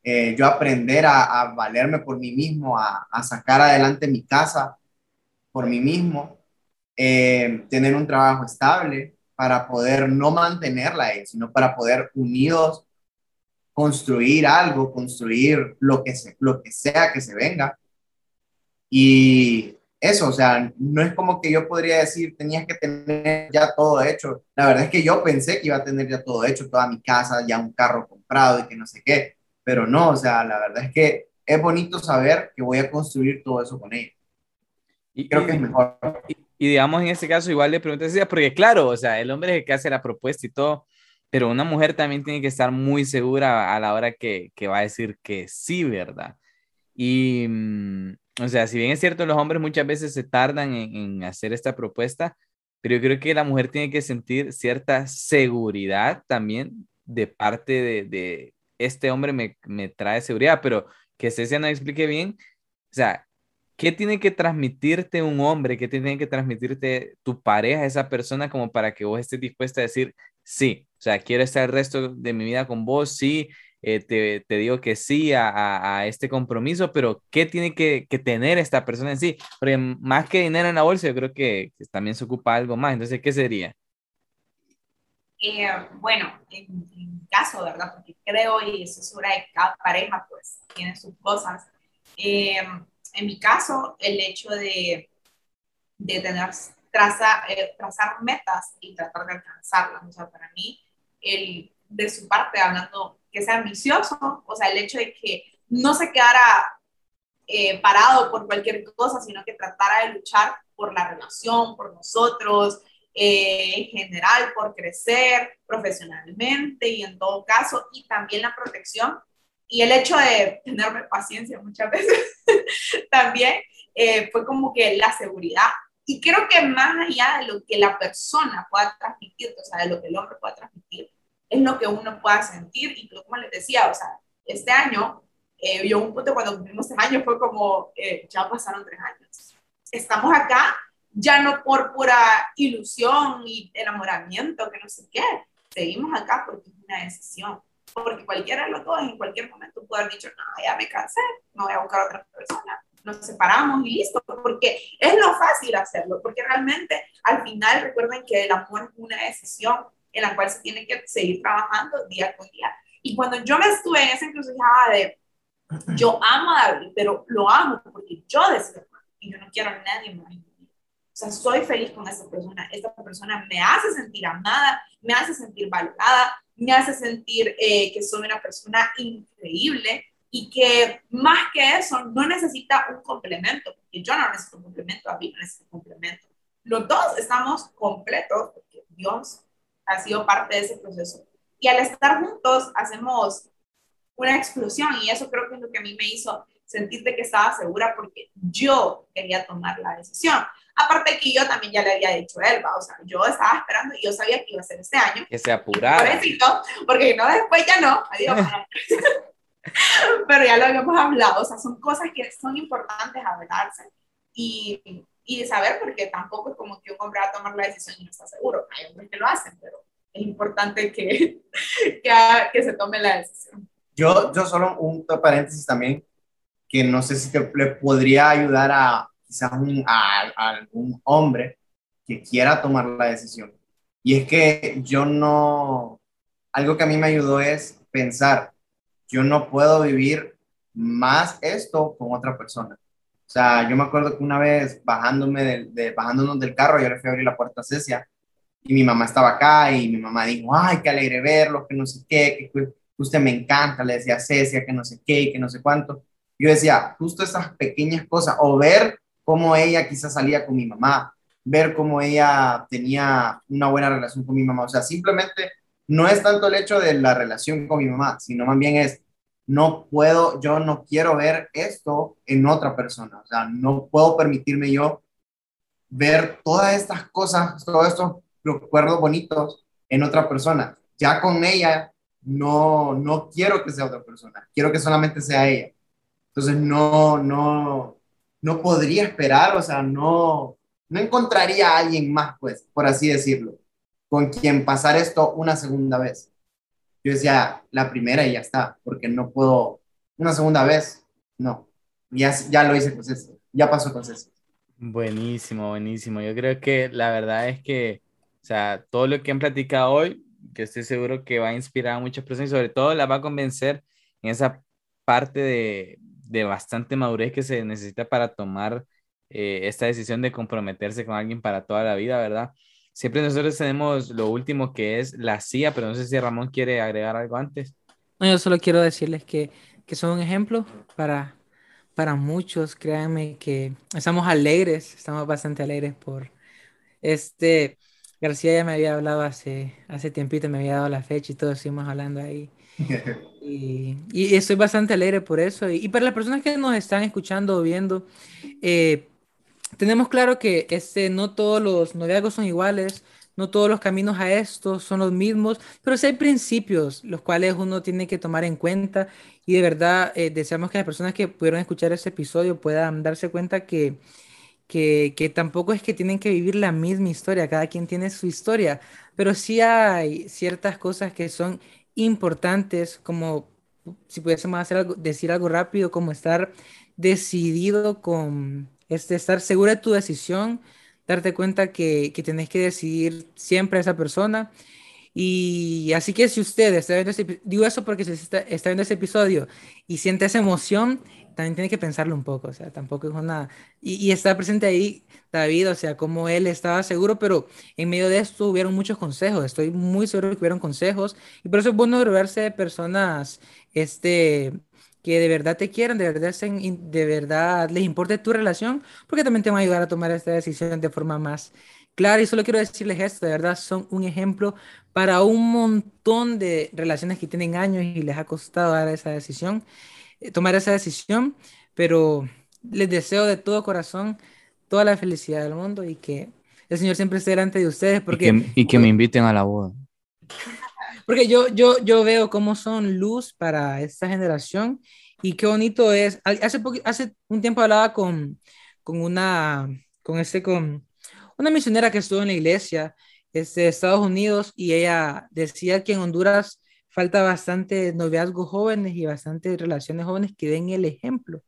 eh, yo aprender a, valerme por mí mismo, a, sacar adelante mi casa por mí mismo, eh, tener un trabajo estable para poder no mantenerla a ella, sino para poder unidos construir algo, construir lo que, se, lo que sea que se venga. Y eso, o sea, no es como que yo podría decir, tenías que tener ya todo hecho. La verdad es que yo pensé que iba a tener ya todo hecho, toda mi casa, ya un carro comprado y que no sé qué, pero no, o sea, la verdad es que es bonito saber que voy a construir todo eso con ella. Y, Creo que es mejor. y- y digamos en este caso igual le pregunté a porque claro, o sea, el hombre es el que hace la propuesta y todo, pero una mujer también tiene que estar muy segura a la hora que, que va a decir que sí, ¿verdad? Y, mm, o sea, si bien es cierto, los hombres muchas veces se tardan en, en hacer esta propuesta, pero yo creo que la mujer tiene que sentir cierta seguridad también de parte de, de este hombre me, me trae seguridad, pero que Cecia nos explique bien, o sea, ¿qué tiene que transmitirte un hombre? ¿Qué tiene que transmitirte tu pareja, esa persona, como para que vos estés dispuesta a decir, sí, o sea, quiero estar el resto de mi vida con vos, sí, eh, te, te digo que sí a, a- a este compromiso, pero ¿qué tiene que, que tener esta persona en sí? Porque más que dinero en la bolsa, yo creo que, que también se ocupa algo más. Entonces, ¿qué sería? Eh, bueno, en, en caso, ¿verdad? Porque creo y estoy segura de que cada pareja pues tiene sus cosas. Eh, en mi caso, el hecho de, de tener, traza, eh, trazar metas y tratar de alcanzarlas, o sea, para mí, el, de su parte, hablando que sea ambicioso, o sea, el hecho de que no se quedara eh, parado por cualquier cosa, sino que tratara de luchar por la relación, por nosotros, eh, en general, por crecer profesionalmente y en todo caso, y también la protección y el hecho de tenerme paciencia muchas veces también eh, fue como que la seguridad. Y creo que más allá de lo que la persona pueda transmitir, o sea, de lo que el hombre pueda transmitir, es lo que uno pueda sentir. Y como les decía, o sea, este año, eh, yo un punto cuando cumplimos tres años fue como, eh, ya pasaron tres años. Estamos acá ya no por pura ilusión y enamoramiento, que no sé qué. Seguimos acá porque es una decisión. Porque cualquiera de los dos en cualquier momento puede haber dicho, no, ya me cansé, no voy a buscar otra persona. Nos separamos y listo, porque es lo fácil hacerlo, porque realmente al final recuerden que el amor es una decisión en la cual se tiene que seguir trabajando día con día. Y cuando yo me estuve en esa encrucijada yo amo a David, pero lo amo porque yo decido y yo no quiero a nadie más. O sea, soy feliz con esa persona. Esta persona me hace sentir amada, me hace sentir valorada, me hace sentir eh, que soy una persona increíble y que más que eso no necesita un complemento, porque yo no necesito un complemento, a mí no necesito un complemento. los dos estamos completos, porque Dios ha sido parte de ese proceso. Y al estar juntos hacemos una explosión y eso creo que es lo que a mí me hizo sentirte que estaba segura porque yo quería tomar la decisión. Aparte que yo también ya le había dicho a él, o sea, yo estaba esperando y yo sabía que iba a ser este año. Que se apurara. Porque no, después ya no. Adiós. Pero ya lo habíamos hablado, o sea, son cosas que son importantes hablarse y, y saber porque tampoco es como que un hombre va a tomar la decisión y no está seguro. Hay hombres que lo hacen, pero es importante que, que, que se tome la decisión. Yo, yo solo un paréntesis también, que no sé si te, le podría ayudar a quizás a, algún hombre que quiera tomar la decisión. Y es que yo no, algo que a mí me ayudó es pensar, yo no puedo vivir más esto con otra persona. O sea, yo me acuerdo que una vez bajándome de, bajándonos del carro, yo le fui a abrir la puerta a Cecia y mi mamá estaba acá y mi mamá dijo, ay, qué alegre verlo, que no sé qué, que usted me encanta, le decía a Cecia, que no sé qué, que no sé cuánto. Yo decía, justo esas pequeñas cosas, o ver cómo ella quizás salía con mi mamá, ver cómo ella tenía una buena relación con mi mamá. O sea, simplemente no es tanto el hecho de la relación con mi mamá, sino más bien es, no puedo, yo no quiero ver esto en otra persona. O sea, no puedo permitirme yo ver todas estas cosas, todos estos recuerdos bonitos en otra persona. Ya con ella no, no quiero que sea otra persona, quiero que solamente sea ella. Entonces no, no, no podría esperar, o sea, no, no encontraría a alguien más, pues, por así decirlo, con quien pasar esto una segunda vez. Yo decía, la primera y ya está, porque no puedo, una segunda vez, no, ya, ya lo hice con César, ya pasó con César. Buenísimo, buenísimo. Yo creo que la verdad es que, o sea, todo lo que han platicado hoy, que estoy seguro que va a inspirar a muchas personas y sobre todo la va a convencer en esa parte de, de bastante madurez que se necesita para tomar eh, esta decisión de comprometerse con alguien para toda la vida, ¿verdad? Siempre nosotros tenemos lo último que es la CIA, pero no sé si Ramón quiere agregar algo antes. No, yo solo quiero decirles que, que son un ejemplo para, para muchos. Créanme que estamos alegres, estamos bastante alegres por este. García ya me había hablado hace, hace tiempito, me había dado la fecha y todos seguimos hablando ahí. Y, y, estoy bastante alegre por eso. Y, para las personas que nos están escuchando o viendo, eh, tenemos claro que este, no todos los noviazgos son iguales, no todos los caminos a esto son los mismos, pero sí hay principios los cuales uno tiene que tomar en cuenta y de verdad eh, deseamos que las personas que pudieron escuchar este episodio puedan darse cuenta que, que, que, tampoco es que tienen que vivir la misma historia, cada quien tiene su historia, pero sí hay ciertas cosas que son importantes, como si pudiésemos hacer algo, decir algo rápido, como estar decidido con, este, estar seguro de tu decisión, darte cuenta que, que tenés que decidir siempre a esa persona. Y así que si usted está viendo ese, digo eso porque si está, está viendo ese episodio y siente esa emoción, también tiene que pensarlo un poco, o sea, tampoco es una... Y, y está presente ahí David, o sea, como él estaba seguro, pero en medio de esto hubieron muchos consejos, estoy muy seguro que hubieron consejos, y por eso es bueno rodearse de personas, este, que de verdad te quieran, de verdad, de verdad les importe tu relación, porque también te van a ayudar a tomar esta decisión de forma más clara. Y solo quiero decirles esto, de verdad son un ejemplo para un montón de relaciones que tienen años y les ha costado dar esa decisión. Eh, tomar esa decisión, pero les deseo de todo corazón toda la felicidad del mundo y que el Señor siempre esté delante de ustedes. Porque, y que, me inviten a la boda. Porque yo, yo, yo veo cómo son luz para esta generación y qué bonito es. Hace, hace un tiempo hablaba con, con una, con este, con una misionera que estuvo en la iglesia este, de Estados Unidos y ella decía que en Honduras falta bastante noviazgos jóvenes y bastante relaciones jóvenes que den el ejemplo,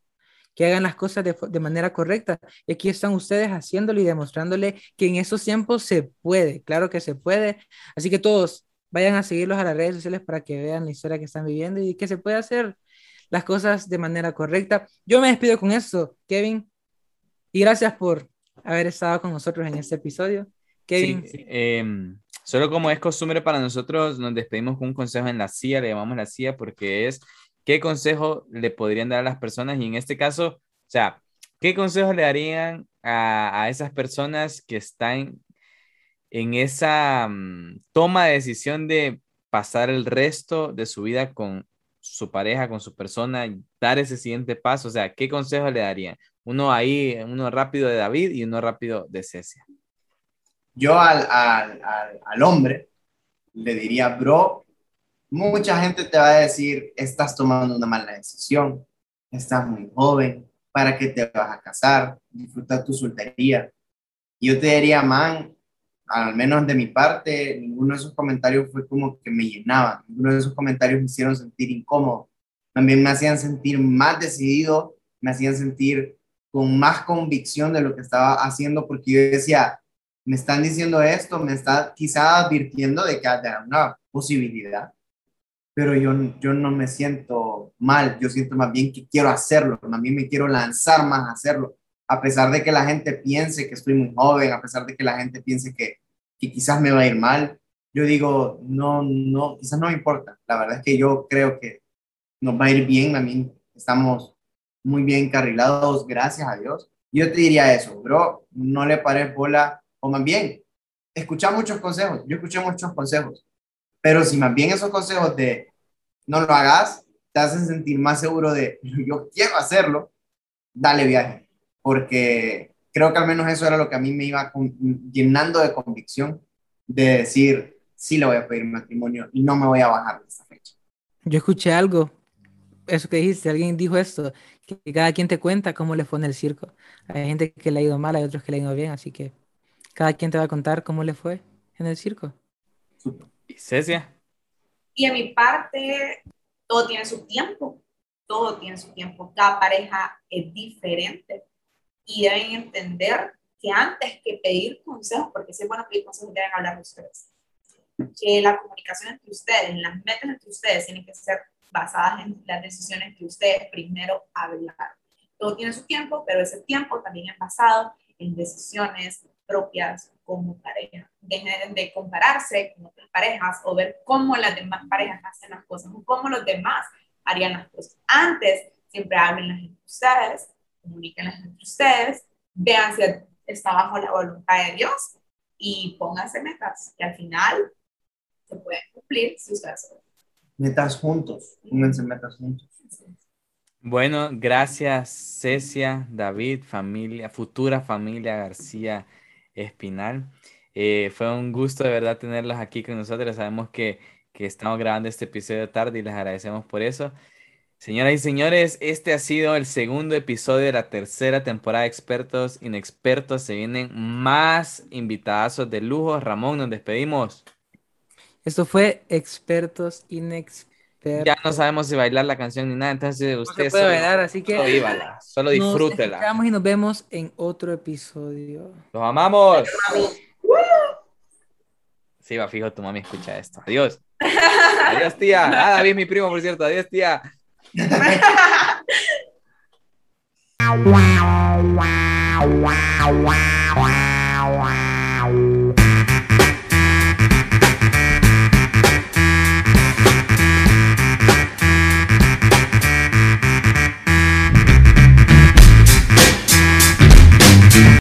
que hagan las cosas de, de, manera correcta. Y aquí están ustedes haciéndolo y demostrándole que en esos tiempos se puede, claro que se puede. Así que todos vayan a seguirlos a las redes sociales para que vean la historia que están viviendo y que se puede hacer las cosas de manera correcta. Yo me despido con esto, Kevin, y gracias por haber estado con nosotros en este episodio. Kevin. Sí, eh, Solo como es costumbre para nosotros, nos despedimos con un consejo en la CIA, le llamamos la CIA porque es qué consejo le podrían dar a las personas y en este caso, o sea, ¿Qué consejos le darían a, a esas personas que están en esa mm, toma de decisión de pasar el resto de su vida con su pareja, con su persona, dar ese siguiente paso? O sea, ¿qué consejos le darían? Uno ahí, uno rápido de David y uno rápido de Cecia. Yo al, al, al, hombre le diría, bro, mucha gente te va a decir, estás tomando una mala decisión, estás muy joven, ¿para qué te vas a casar? Disfruta tu soltería. Yo te diría, man, al menos de mi parte, ninguno de esos comentarios fue como que me llenaban, ninguno de esos comentarios me hicieron sentir incómodo, también me hacían sentir más decidido, me hacían sentir con más convicción de lo que estaba haciendo, porque yo decía, me están diciendo esto, me está quizá advirtiendo de que hay una posibilidad, pero yo, yo no me siento mal, yo siento más bien que quiero hacerlo, más bien me quiero lanzar más a hacerlo, a pesar de que la gente piense que estoy muy joven, a pesar de que la gente piense que, que quizás me va a ir mal, yo digo, no, no, quizás no me importa. La verdad es que yo creo que nos va a ir bien, a mí estamos muy bien carrilados, gracias a Dios. Yo te diría eso, bro, no le pares bola, o más bien, escucha muchos consejos, yo escuché muchos consejos, pero si más bien esos consejos de no lo hagas, te hacen sentir más seguro de yo quiero hacerlo, dale viaje porque creo que al menos eso era lo que a mí me iba llenando de convicción de decir, sí le voy a pedir matrimonio y no me voy a bajar de esa fecha. Yo escuché algo, eso que dijiste, alguien dijo esto, que cada quien te cuenta cómo le fue en el circo. Hay gente que le ha ido mal, hay otros que le ha ido bien, así que cada quien te va a contar cómo le fue en el circo. ¿Y Cecia? Y a mi parte, todo tiene su tiempo, todo tiene su tiempo, cada pareja es diferente y deben entender que antes que pedir consejos, porque si es bueno pedir consejos, deben hablar de ustedes. Que la comunicación entre ustedes, las metas entre ustedes tienen que ser basadas en las decisiones que ustedes primero hablaron. Todo tiene su tiempo, pero ese tiempo también es basado en decisiones propias como pareja. Dejen de compararse con otras parejas o ver cómo las demás parejas hacen las cosas o cómo los demás harían las cosas. Antes, siempre hablen las entre ustedes, comuníquenlas entre ustedes, vean si está bajo la voluntad de Dios y pónganse metas que al final se pueden cumplir si ustedes Metas juntos, pónganse metas juntos. Bueno, gracias Cecia, David, familia, futura familia García Espinal. Eh, fue un gusto de verdad tenerlos aquí con nosotros. Sabemos que, que estamos grabando este episodio tarde y les agradecemos por eso. Señoras y señores, este ha sido el segundo episodio de la tercera temporada de Expertos Inexpertos. Se vienen más invitadazos de lujo. Ramón, nos despedimos. Esto fue Expertos Inexpertos. Ya no sabemos si bailar la canción ni nada, entonces usted no puede bailar, así que solo vívala, solo disfrútela. Nos y nos vemos en otro episodio. Los amamos. Sí, va fijo, tu mami escucha esto. Adiós. Adiós, tía. Ah, David mi primo, por cierto. Adiós, tía. wow, wow, wow, wow, wow.